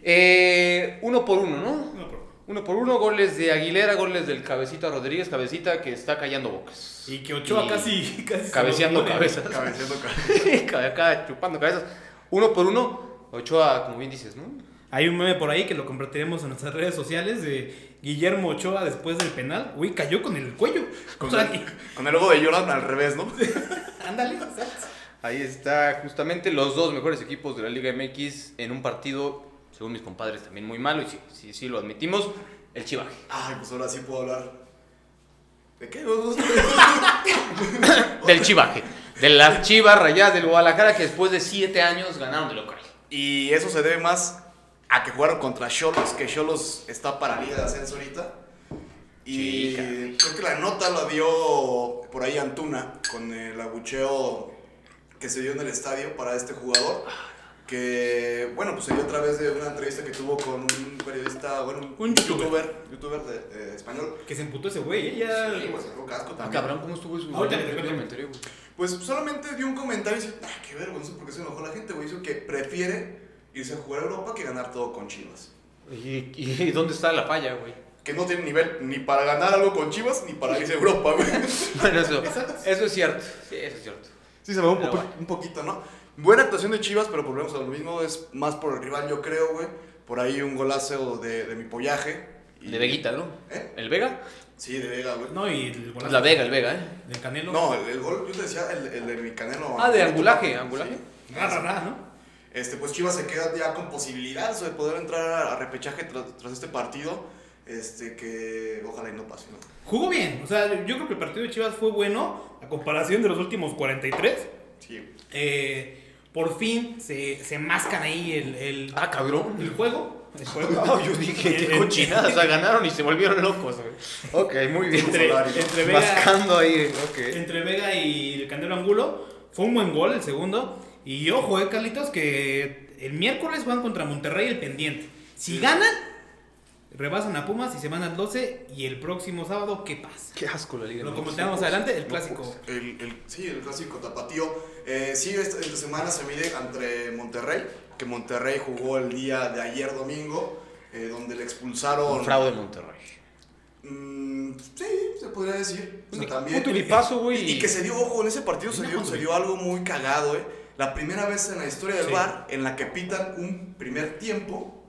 Eh, uno por uno, ¿no? No, pero- Uno por uno, goles de Aguilera, goles del Cabecita Rodríguez, Cabecita que está callando bocas. Y que Ochoa Y casi, casi. Cabeceando cabezas. Cabeceando cabeza. Acá chupando cabezas. Uno por uno, Ochoa, como bien dices, ¿no? Hay un meme por ahí que lo compartiremos en nuestras redes sociales de Guillermo Ochoa después del penal. Güey, cayó con el cuello. O Con, sea, el, con el logo de Jordan al revés, ¿no? ándale. Ahí está justamente los dos mejores equipos de la Liga MX en un partido, según mis compadres, también muy malo, y sí, sí, sí lo admitimos, el chivaje. Ay, pues ahora sí puedo hablar. ¿De qué? Del chivaje. De las chivas rayadas del Guadalajara que después de siete años ganaron de local. Y eso se debe más a que jugaron contra Cholos, que Cholos está para Liga de Ascenso ahorita. Y caray. creo que la nota la dio por ahí Antuna con el abucheo que se dio en el estadio para este jugador. Que, bueno, pues se dio a través de una entrevista que tuvo con un periodista, bueno, Un youtuber. youtuber de, de español. Que se emputó ese güey, ¿eh? Ya. Sí, pues sacó casco Ah, también. cabrón, ¿cómo estuvo eso? Ahorita me enteré, güey. Pues solamente dio un comentario y dice, ah, qué vergüenza, porque se enojó la gente, güey. Dice que prefiere irse a jugar a Europa que ganar todo con Chivas. ¿Y, y dónde está la falla, güey? Que no tiene nivel ni para ganar algo con Chivas ni para irse a Europa, güey. Bueno, eso, eso es cierto. Sí, eso es cierto. Sí, se me va un, bueno. un poquito, ¿no? Buena actuación de Chivas, pero volvemos a lo mismo. Es más por el rival, yo creo, güey. Por ahí un golazo de, de mi pollaje. Y- De Veguita, ¿no? ¿Eh? ¿El Vega? Sí, de Vega, güey. No, y el golazo La Vega, el Vega, ¿eh? Del Canelo. No, el, el gol, yo te decía, el, el de mi canelo. Ah, de angulaje, angulaje. Sí. Ra, ra, ra, ¿no? Este, pues Chivas se queda ya con posibilidades de poder entrar a repechaje tras, tras este partido. Este, que ojalá y no pase, ¿no? Jugó bien. O sea, yo creo que el partido de Chivas fue bueno a comparación de los últimos 43. Sí. Eh, por fin se, se mascan ahí el, el, Ah, cabrón. el juego. El juego. No, yo dije, qué En- cochinada. O sea, ganaron y se volvieron locos, güey. Ok, muy bien. Entre, entre Vega, Mascando ahí, ok. entre Vega y el Candelo Angulo. Fue un buen gol el segundo. Y ojo, eh, Carlitos, que el miércoles van contra Monterrey el pendiente. Si ganan, rebasan a Pumas y se van al 12. Y el próximo sábado, ¿qué pasa? Qué asco la liga. Lo ¿no? comentamos adelante, el clásico. pues, el, el- sí, el clásico tapatío. Eh, sí, esta, esta semana se mide entre Monterrey, que Monterrey jugó el día de ayer domingo, eh, donde le expulsaron. Un fraude Monterrey. Mm, sí, se podría decir. O sea, Un también. puto bipazo, güey. Y, y que se dio, ojo, en ese partido se dio, se dio algo muy cagado, eh. La primera vez en la historia del Sí. bar en la que pitan un primer tiempo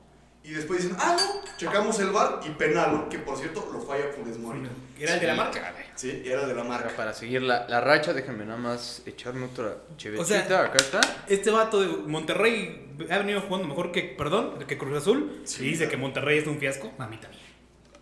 y después dicen, ah, no, checamos el bar y penal, ¿no? que por cierto lo falla Funes Mori. Era el de la marca, güey. Sí, era de la Ahora, marca. Para seguir la, la racha, déjenme nada más echarme otra. O sea, Acá está. Este vato de Monterrey ha venido jugando mejor que, perdón, que Cruz Azul. Sí, y dice claro. que Monterrey es un fiasco. Mamita mía.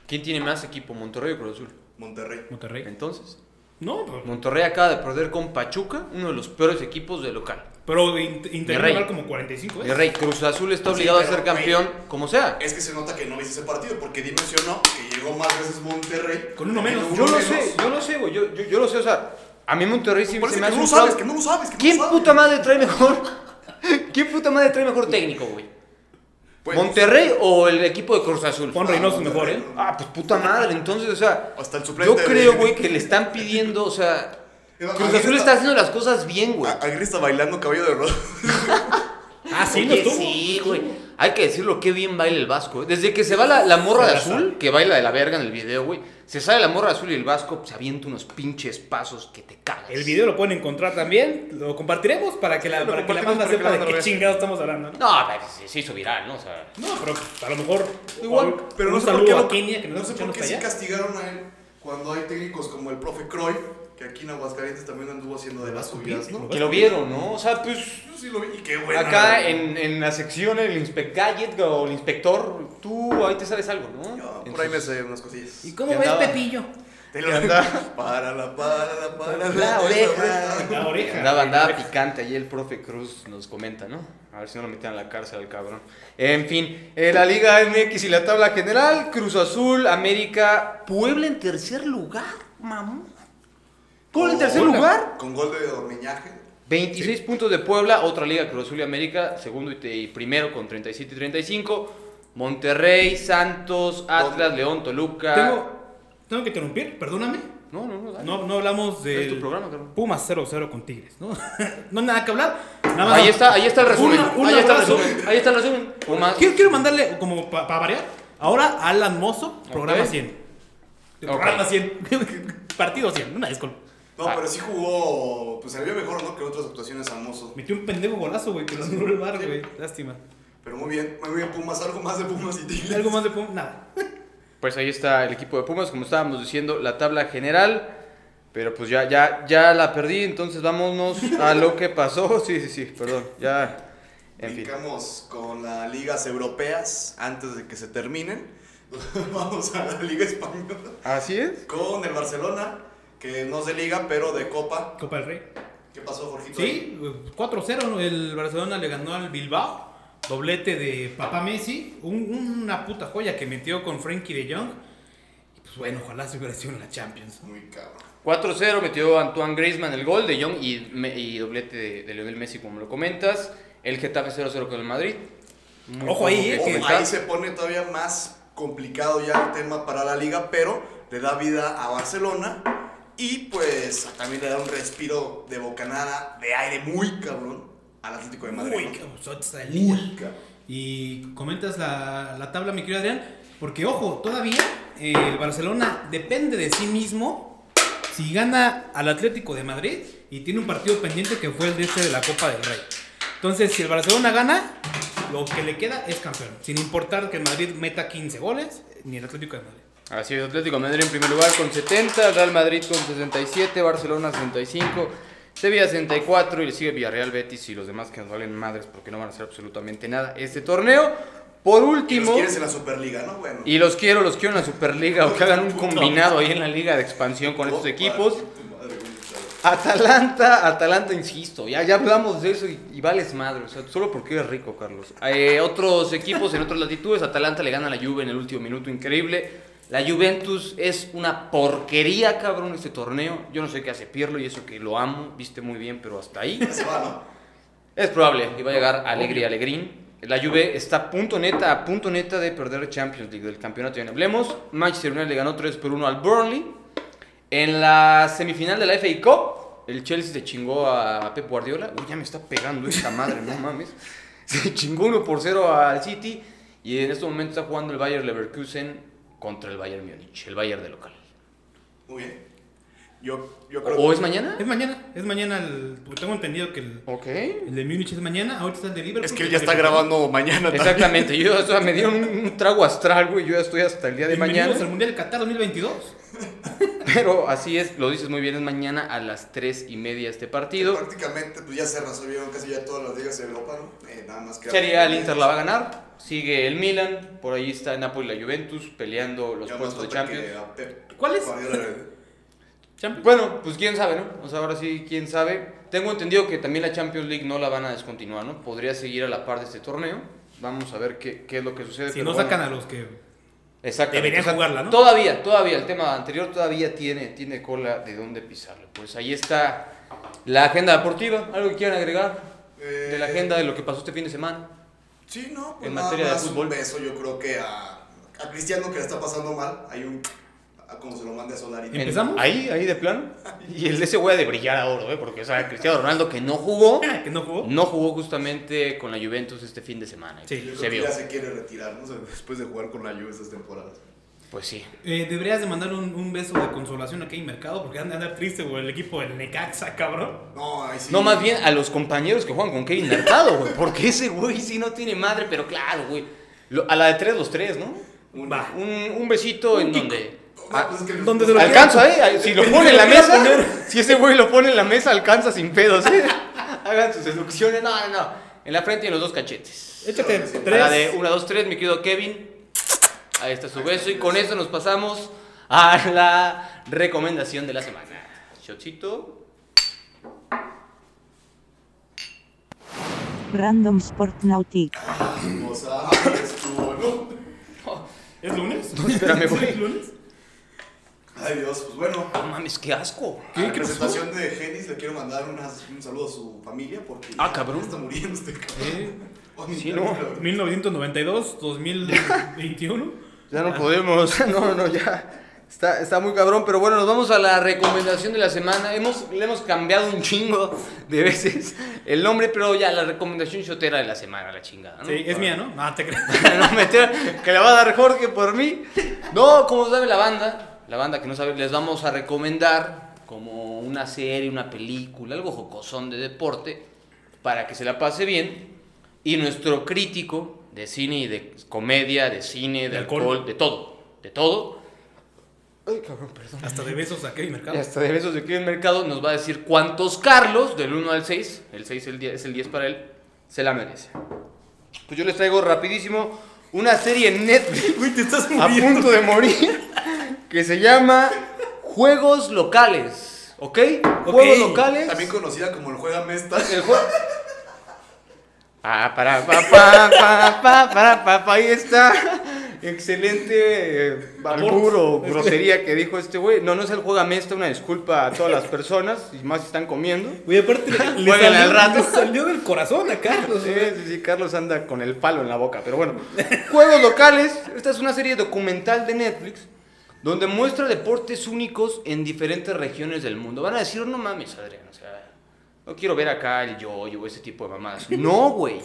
¿Quién tiene más equipo, Monterrey o Cruz Azul? Monterrey. Monterrey. Entonces, No, pero, Monterrey acaba de perder con Pachuca, uno de los peores equipos de local. pero int- intentó rey. ganar como 45 Mi veces. rey, Cruz Azul está Sí, obligado a ser campeón, como sea. Es que se nota que no viste ese partido porque dimensionó que llegó más veces Monterrey. Con uno menos. Uno Yo lo menos. sé, yo lo sé, güey. Yo, yo, yo lo sé, o sea, a mí Monterrey sí Parece se me que hace no lo un sabes, fraude. que no lo sabes, que no ¿Quién lo sabes. puta madre trae mejor? ¿Quién puta madre trae mejor técnico, güey? Pues, ¿Monterrey o el equipo de Cruz Azul? Juan Reynoso es mejor, ¿eh? Ah, pues puta madre, entonces, o sea, Hasta el suplente. yo creo, de- güey, que le están pidiendo, o sea, Cruz Cruz Azul está haciendo las cosas bien, güey. Aguirre está bailando cabello de rosa. Ah, Ah, sí, no estuvo. sí, güey. Hay que decirlo, qué bien baila el Vasco. ¿eh? Desde que se va la, la morra Se de azul, sabe. que baila de la verga en el video, güey. Se sale la morra de azul y el Vasco se avienta unos pinches pasos que te cagas. El video lo pueden encontrar también. Lo compartiremos para que la, lo para que la compartimos banda para que sepa de qué chingados estamos hablando. ¿no? No, pero se, se hizo viral, ¿no? O sea, No, pero a lo mejor. Igual, un- pero un no sé por qué a no- Kenia que no está sé por qué sí allá. castigaron a él cuando hay técnicos como el profe Croy, que aquí en Aguascalientes también anduvo haciendo de las suyas, ¿no? que lo vieron, ¿no? O sea, pues. Yo sí lo vi y qué bueno. Acá en, en la sección, el Inspect Gadget o el inspector, tú ahí te sabes algo, ¿no? Yo por ahí me sé unas cosillas. ¿Y cómo ¿Qué ves, andaba? Pepillo? Te lo para la para la para La la oreja. La oreja. Andaba, andaba La oreja. picante, ahí el profe Cruz nos comenta, ¿no? A ver si no lo metían a la cárcel al cabrón. En fin, eh, la Liga MX y la tabla general, Cruz Azul, América, Puebla en tercer lugar, mamón. Puebla en tercer Puebla. lugar. Con gol de Ormeñaje. 26 puntos de Puebla, otra liga Cruz Azul y América, segundo y, te- y primero con 37 y 35. Monterrey, Santos, Atlas, León, Toluca. Tengo, tengo que interrumpir, perdóname. No, no, no, dale. No, no hablamos de Es tu programa, cabrón. Pumas 0-0 con Tigres, ¿no? no hay nada que hablar. Nada más- Ahí está, ahí está el resumen. Una- un ahí está el resumen. Ahí está el resumen. Pumas. Quiero, quiero mandarle, como para variar, ahora Alan Mozo, programa Ok. 100. Ok. Programa 100. Partido 100, una disculpa. No, Ah. pero sí jugó, pues se vio mejor, ¿no? Que en otras actuaciones famosos. Metió un pendejo golazo, güey, que lo anuló el bar, güey. Lástima. Pero muy bien, muy bien Pumas, algo más de Pumas y Tigres. Algo más de Pumas, nada. Pues ahí está el equipo de Pumas, como estábamos diciendo, la tabla general. Pero pues ya, ya, ya la perdí, entonces vámonos a lo que pasó. Sí, sí, sí, perdón. Ya. En fin. Con las ligas europeas antes de que se terminen. Vamos a la Liga Española Así es. con el Barcelona, que no es de liga, pero de copa. Copa del Rey. ¿Qué pasó, Jorgito? Sí, 4-0 el Barcelona le ganó al Bilbao. Doblete de Papá Messi. Un- una puta joya que metió con Frankie de Jong. Y pues bueno, ojalá se hubiera sido en la Champions. Muy cabrón. 4-0 metió Antoine Griezmann el gol de Young y, doblete de, de Lionel Messi, como lo comentas. El Getafe 0-0 con el Madrid. Muy Ojo ahí, eh, Ojo, ahí se pone todavía más complicado ya el tema para la liga, pero le da vida a Barcelona y pues también le da un respiro de bocanada de aire muy cabrón al Atlético de Madrid. Uy, ¿no? niño. Muy cabrón. Y comentas la, la tabla, mi querido Adrián. Porque, ojo, todavía eh, el Barcelona depende de sí mismo si gana al Atlético de Madrid y tiene un partido pendiente que fue el de este de la Copa del Rey. Entonces, si el Barcelona gana, lo que le queda es campeón. Sin importar que el Madrid meta 15 goles, ni el Atlético de Madrid. Así es, Atlético de Madrid en primer lugar con 70, Real Madrid con 67, Barcelona 65, Sevilla 64 y le sigue Villarreal, Betis y los demás que nos valen madres porque no van a hacer absolutamente nada este torneo. Por Y los último, quieres en la Superliga, ¿no? Bueno. y los quiero, los quiero en la Superliga o que hagan un combinado ahí en la liga de expansión con estos Copa, equipos. Atalanta, Atalanta, insisto, ya, ya hablamos de eso y, y vales madre, o sea, solo porque eres rico, Carlos. Eh, otros equipos en otras latitudes, Atalanta le gana a la Juve en el último minuto, increíble. La Juventus es una porquería, cabrón, este torneo. Yo no sé qué hace Pirlo y eso que lo amo, viste muy bien, pero hasta ahí. Es probable va a llegar Alegre y Alegrín. La Juve está a punto neta, a punto neta de perder Champions League del campeonato. Ya hablemos. Manchester United le ganó 3 por 1 al Burnley. En la semifinal de la FA Cup, el Chelsea se chingó a Pep Guardiola. Uy, ya me está pegando esta madre, no mames. Se chingó 1 por 0 al City. Y en este momento está jugando el Bayern Leverkusen contra el Bayern Múnich, el Bayern de local. Muy bien. Yo, yo creo ¿O es mañana? Es mañana, es mañana el. Tengo entendido que el, Ok. el de Múnich es mañana, ahorita está el de Liverpool. Es que él ya está grabando mañana también. Exactamente, yo, o sea, me dieron un, un trago astral, güey. Yo ya estoy hasta el día de Bienvenidos mañana. al Mundial Qatar 2022. Pero así es, lo dices muy bien, es mañana a las 3 y media este partido. Prácticamente pues ya se resolvieron casi ya todas las ligas de Europa, ¿no? Eh, nada más que Sería el Inter la va a ganar, sigue el Milan, por ahí está Napoli y la Juventus peleando los puestos de Champions. que ¿Cuál es? Champions. Bueno, pues quién sabe, ¿no? O sea, ahora sí, quién sabe. Tengo entendido que también la Champions League no la van a descontinuar, ¿no? Podría seguir a la par de este torneo. Vamos a ver qué, qué es lo que sucede. Si pero no bueno. sacan a los que. Exactamente. Deberían O sea, jugarla, ¿no? Todavía, todavía, el tema anterior todavía tiene, tiene cola de dónde pisarle. Pues ahí está la agenda deportiva. ¿Algo que quieran agregar de la Eh, agenda de lo que pasó este fin de semana? Sí, no, pues En nada materia de fútbol. un beso yo creo que a, a Cristiano que le está pasando mal, hay un a como se lo mande a Solari. En- ¿Empezamos? Ahí, ahí de plano. Y el de ese güey de brillar a oro, ¿eh? Porque, o sea, Cristiano Ronaldo que no jugó, ¿Que no jugó? no jugó justamente con la Juventus este fin de semana. Sí. Yo se vio. ya se quiere retirar, ¿no? Después de jugar con la Juve estas temporadas. Pues sí. Eh, deberías de mandar un, un beso de consolación a Kevin Mercado porque anda a andar triste, güey, el equipo del Necaxa, cabrón. No, ahí sí. No, más bien a los compañeros que juegan con Kevin Mercado, güey. Porque ese güey sí no tiene madre, pero claro, güey. Lo- A la de tres, los tres, ¿no? Un- Va. Un, un besito en donde. Ah, pues es que ¿Dónde se lo alcanza, ¿eh? Si lo pone en la mesa, si ese güey lo pone en la mesa, alcanza sin pedos, ¿eh? Hagan sus deducciones. No, no, no. En la frente y en los dos cachetes. Échate. A la de tres. 1, 2, 3, mi querido Kevin. Ahí está su beso. Y con eso nos pasamos a la recomendación de la semana. Shotcito. Random Sport Nautic. O sea, ¿no? ¿Es lunes? espérame, güey. ¿Es lunes? Ay, Dios, pues bueno. No mames, qué asco. La presentación de Genis le quiero mandar unas- un saludo a su familia porque Ah, cabrón. está muriendo este cabrón. Eh, Ay, Sí, ya, no. cabrón. 1992, 2021. Ya no podemos. No, no, ya. Está, está muy cabrón, pero bueno, nos vamos a la recomendación de la semana. Hemos, le hemos cambiado un chingo de veces el nombre, pero ya la recomendación shotera de la semana, la chingada. ¿no? Sí, es mía, ¿no? No, te creas. no meter, que le va a dar Jorge por mí. No, como sabe la banda, la banda que no sabe, les vamos a recomendar como una serie, una película, algo jocosón de deporte, para que se la pase bien. Y nuestro crítico de cine y de comedia, de cine, de, De alcohol, alcohol. de todo, de todo. Ay, cabrón, perdón. Hasta de besos a Kevin Mercado. Y hasta de besos de aquí en el mercado nos va a decir cuántos Carlos, del 1 al 6, el 6 el 10 es el 10 para él, se la merece. Pues yo les traigo rapidísimo una serie en Netflix Uy, te estás a muriendo. punto de morir que se llama Juegos Locales. ¿Ok? Juegos locales. También conocida como el Juega Mesta. El juego. Ah, para, pa, pa, pa, pa, para, pa, pa, ahí está. Excelente eh, albur o grosería que dijo este güey. No, no es el juega mesta, una disculpa a todas las personas, y más si están comiendo. Güey, aparte le, le Jueguen al salió, rato. le salió del corazón a Carlos. Sí, sí, sí, Carlos anda con el palo en la boca, pero bueno. Juegos locales. Esta es una serie documental de Netflix donde muestra deportes únicos en diferentes regiones del mundo. Van a decir, no mames, Adrián, o sea, no quiero ver acá el yo-yo, ese tipo de mamadas. No, güey.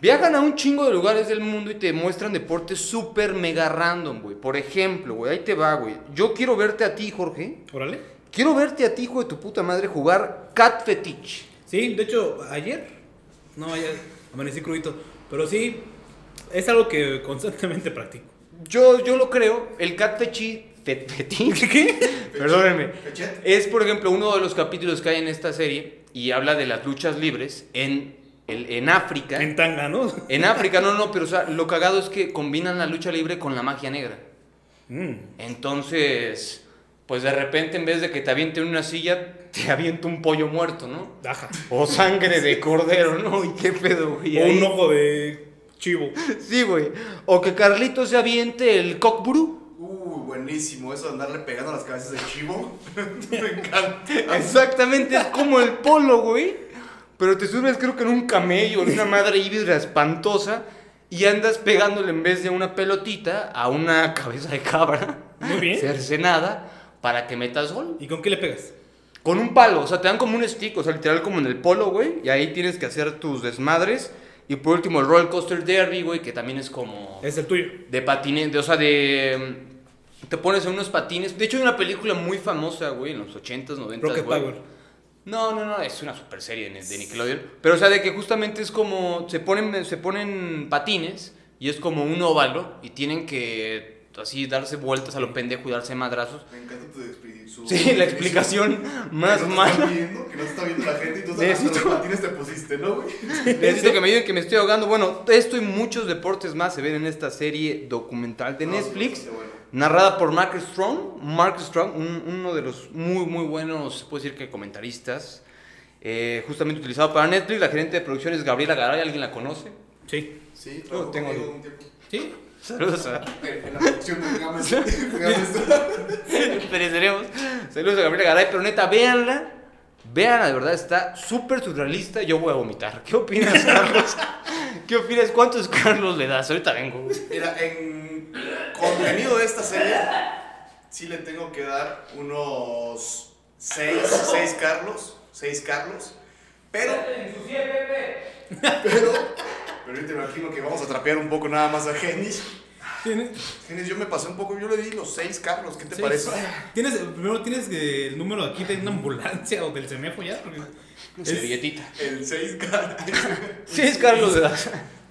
Viajan a un chingo de lugares del mundo y te muestran deportes súper mega random, güey. Por ejemplo, güey, ahí te va, güey. Yo quiero verte a ti, Jorge. Órale. Quiero verte a ti, hijo de tu puta madre, jugar Cat Fetich. Sí, de hecho, ayer. No, ayer amanecí crudito. Pero sí, es algo que constantemente practico. Yo, yo lo creo. El Cat Fechi... Fetich. ¿Qué? Perdónenme. Es, por ejemplo, uno de los capítulos que hay en esta serie y habla de las luchas libres en, el, en África. En tanga, ¿no? En África, no, no, pero o sea, lo cagado es que combinan la lucha libre con la magia negra. Mm. Entonces, pues de repente en vez de que te avienten una silla, te avienta un pollo muerto, ¿no? Daja. O sangre de cordero, ¿no? ¿Y qué pedo, güey? O un ojo de chivo. Sí, güey. O que Carlito se aviente el cockbrew. Buenísimo. Eso de andarle pegando a las cabezas de chivo. Me encanta. Exactamente, es como el polo, güey. Pero te subes creo que en un camello, en una madre híbrida espantosa. Y andas pegándole en vez de una pelotita a una cabeza de cabra. Muy bien. Cercenada. Para que metas gol. ¿Y con qué le pegas? Con un palo, o sea, te dan como un stick, o sea, literal como en el polo, güey. Y ahí tienes que hacer tus desmadres. Y por último, el roller coaster derby, güey, que también es como. Es el tuyo. De patines, de, o sea, de... Te pones en unos patines. De hecho, hay una película muy famosa, güey, en los 80s, 90s, Rocket güey. Power. No, no, no, es una super serie de de Nickelodeon. Pero, o sea, de que justamente es como... Se ponen, se ponen patines y es como un óvalo y tienen que así darse vueltas a lo pendejo y darse madrazos. Me encanta tu su- Sí, la explicación más que no te mala. viendo, que no está viendo la gente y tú hasta Necesito- los patines te pusiste, ¿no, güey? Necesito que me digan que me estoy ahogando. Bueno, esto y muchos deportes más se ven en esta serie documental de No, Netflix. bastante bueno. Narrada por Mark Strong. Mark Strong, un- uno de los muy, muy buenos, se puede decir que comentaristas. eh, justamente utilizado para Netflix. La gerente de producción es Gabriela Garay. ¿Alguien la conoce? Sí. Sí, Yo trabajó tengo un tiempo. Sí. Saludos a. En la producción de. Saludos a Gabriela Garay. Pero neta, véanla. Véanla, de verdad, está súper surrealista. Yo voy a vomitar. ¿Qué opinas, Carlos? ¿Qué opinas? ¿Cuántos Carlos le das? Ahorita vengo. Mira, en contenido de esta serie, sí le tengo que dar unos 6, 6 Carlos, 6 Carlos, pero, pero, pero yo te imagino que vamos a trapear un poco nada más a Genis. Tiene- Genis, yo me pasé un poco, yo le di los 6 Carlos, ¿qué te parece? Tienes, primero tienes el número aquí de una ambulancia o del semefo ya. Servilletita. El 6 Carlos. Sí, es Carlos de la...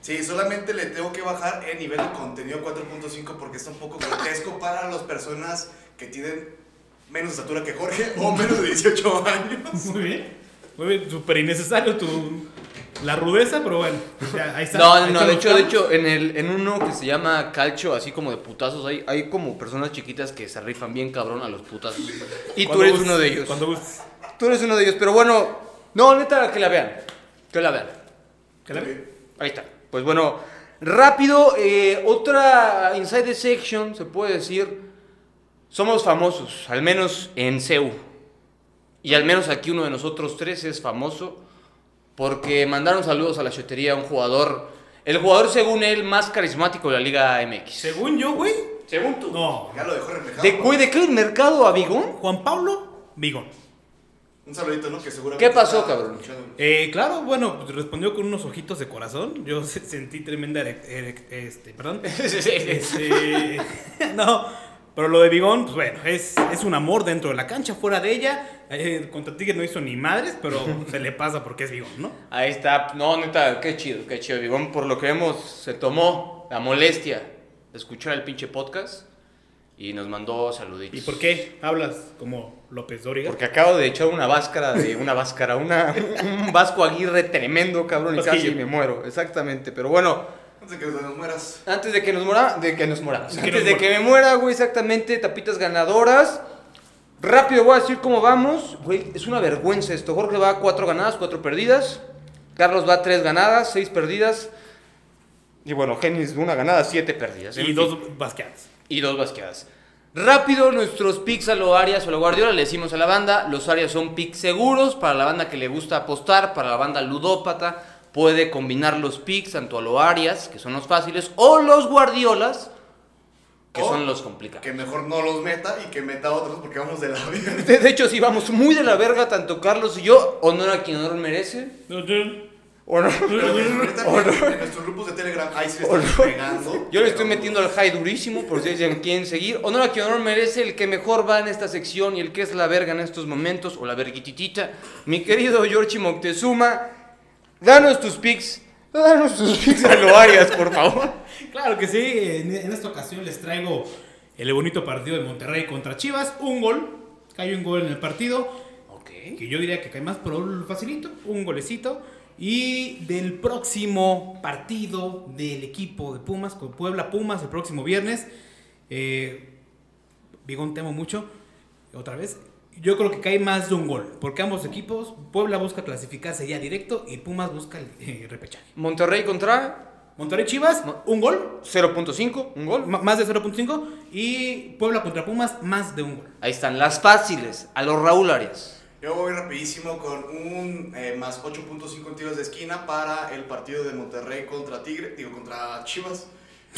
Sí, solamente le tengo que bajar el nivel de contenido 4.5 porque está un poco grotesco para las personas que tienen menos estatura que Jorge o menos de 18 años. Muy bien. Muy bien, súper innecesario tu, la rudeza, pero bueno. ahí está. No, Ahí no, de hecho, de hecho, en, el, en uno que se llama calcho, así como de putazos, hay, hay como personas chiquitas que se rifan bien cabrón a los putazos. Y tú eres uno de ellos. Cuando gustes. Tú eres uno de ellos, pero bueno, no, neta, que la vean. Que la vean. ¿Qué la- Ahí está. Pues bueno, rápido, eh, otra Inside Section, se puede decir. Somos famosos, al menos en CEU. Y al menos aquí uno de nosotros tres es famoso porque mandaron saludos a la chotería a un jugador, el jugador según él más carismático de la Liga MX. Según yo, güey. Según tú. No. Ya lo dejó reflejado. ¿De, güey, ¿de qué mercado a Bigón? Juan Pablo Vigón. Un saludito, ¿no? Que seguramente. ¿Qué pasó, cabrón? Eh, claro, bueno, pues respondió con unos ojitos de corazón. Yo se- sentí tremenda este, perdón. Este, no, pero lo de Bigón, pues bueno, es, es un amor dentro de la cancha, fuera de ella. Eh, contra Tigre no hizo ni madres, pero se le pasa porque es Bigón, ¿no? Ahí está. No, neta, qué chido, qué chido. Bigón, por lo que vemos, se tomó la molestia de escuchar el pinche podcast y nos mandó saluditos. ¿Y por qué hablas como López Dóriga? Porque acabo de echar una váscara de una váscara, una, un vasco aguirre tremendo, cabrón, y casi me muero. Exactamente, pero bueno, Antes de que nos mueras. antes de que nos muera, de que nos que Antes nos de que me muera, güey, exactamente, tapitas ganadoras. Rápido voy a decir cómo vamos. Güey, es una vergüenza esto. Jorge va a cuatro ganadas, cuatro perdidas. Carlos va a tres ganadas, seis perdidas. Y bueno, Genis una ganada, siete perdidas. Y fin. dos basqueadas. y dos basqueadas. Rápido, nuestros picks a lo Arias o a lo Guardiola le decimos a la banda. Los Arias son picks seguros para la banda que le gusta apostar, para la banda ludópata. Puede combinar los picks tanto a lo Arias, que son los fáciles, o los Guardiolas, que O son los complicados. Que mejor no los meta y que meta otros porque vamos de la vida. De, de hecho, sí, vamos muy de la verga, tanto Carlos y yo. Honor a quien honor merece. Honor. En nuestros grupos de Telegram, ahí no. pegando. Yo le estoy metiendo al high durísimo por si dicen quién seguir. Honor a quien honor merece, el que mejor va en esta sección y el que es la verga en estos momentos, o la verguititita. Mi querido Georgie Moctezuma, danos tus pics. Danos tus pics a lo Arias, por favor. Claro que sí, en, en esta ocasión les traigo el bonito partido de Monterrey contra Chivas. Un gol, cae un gol en el partido, Ok. que yo diría que cae más, pero facilito, un golecito. Y del próximo partido del equipo de Pumas, con Puebla Pumas, el próximo viernes. Eh, Bigón, te amo mucho. Otra vez. Yo creo que cae más de un gol, porque ambos equipos, Puebla busca clasificarse ya directo y Pumas busca el eh, repechaje. Monterrey contra Monterrey Chivas, un gol, 0.5, un gol. Más de 0.5 y Puebla contra Pumas más de un gol. Ahí están las fáciles, a los Raúl Arias. Yo voy rapidísimo con un eh, más 8.5 en tiros de esquina para el partido de Monterrey contra Tigre, digo contra Chivas.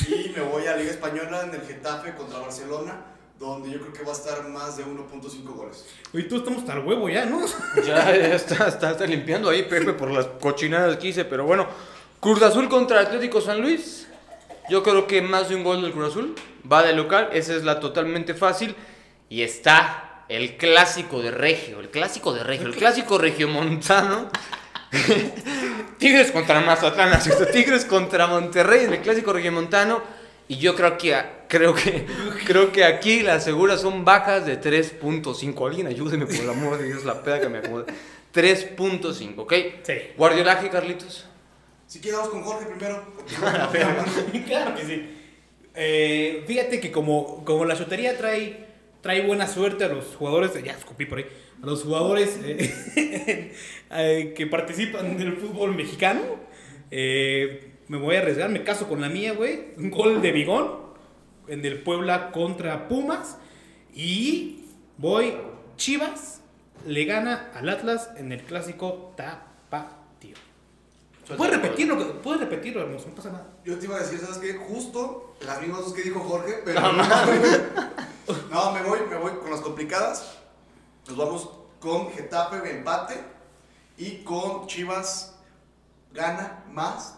Y me voy a Liga Española en el Getafe contra Barcelona, donde yo creo que va a estar más de 1.5 goles. Oye, tú estamos hasta el huevo ya, ¿no? Ya, ya está, está, está limpiando ahí Pepe por las cochinadas que hice, pero bueno. Cruz Azul contra Atlético San Luis. Yo creo que más de un gol del Cruz Azul. Va de local, esa es la totalmente fácil. Y está el clásico de Regio, el clásico de Regio, el clásico regiomontano. Tigres contra Mazatlán, Tigres contra Monterrey en el clásico regiomontano. Y yo creo que, creo que, creo que aquí las seguras son bajas de 3.5. Alguien ayúdeme por el amor de Dios, la peda que me acomoda. 3.5, ¿ok? Sí. Guardiolaje, Carlitos. Si quieres, vamos con Jorge primero. claro que sí. Eh, fíjate que como, como la chotería trae, trae buena suerte a los jugadores, ya escupí por ahí, a los jugadores eh, eh, que participan del fútbol mexicano, eh, me voy a arriesgar, me caso con la mía, güey. Un gol de Bigón en el Puebla contra Pumas y voy Chivas le gana al Atlas en el clásico tapatío. ¿Puedes repetirlo? ¿Puedes repetirlo, hermoso? No pasa nada. Yo te iba a decir, ¿sabes qué? Justo las mismas dos que dijo Jorge, pero No, me voy, me voy con las complicadas. Nos vamos con Getafe empate y con Chivas gana más.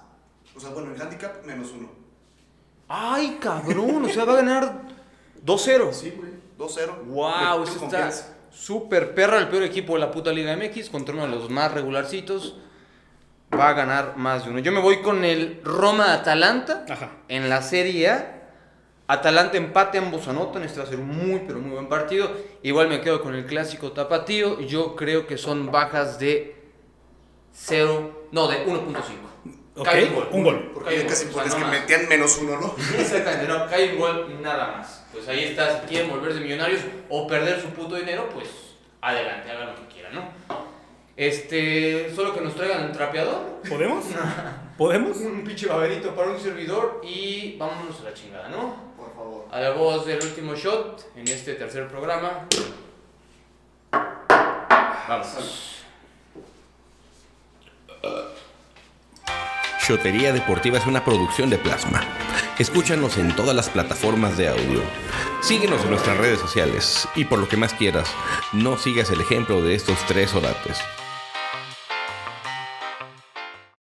O sea, bueno, el handicap menos uno. Ay, cabrón, o sea, va a ganar 2-0. Sí, güey. 2-0. Wow, eso está súper perra. El peor equipo de la puta Liga MX contra uno de los más regularcitos. Va a ganar más de uno. Yo me voy con el Roma-Atalanta Ajá. en la Serie A. Atalanta empate, ambos anotan. Este va a ser un muy, pero muy buen partido. Igual me quedo con el clásico tapatío. Yo creo que son bajas de 0, no, de 1.5. Cae un gol. Porque Cae es un casi gol, o sea, pones no que más. metían menos uno, ¿no? Exactamente, no, cae un gol, nada más. Pues ahí está, si quieren volverse millonarios o perder su puto dinero, pues adelante, hagan lo que quieran, ¿no? Este, solo que nos traigan el trapeador, ¿Podemos? ¿Podemos? un pinche baberito para un servidor y vámonos a la chingada, ¿no? Por favor. A la voz del último shot en este tercer programa. Vamos. Shotería Deportiva es una producción de Plasma. Escúchanos en todas las plataformas de audio. Síguenos en nuestras redes sociales y por lo que más quieras, no sigas el ejemplo de estos tres orates.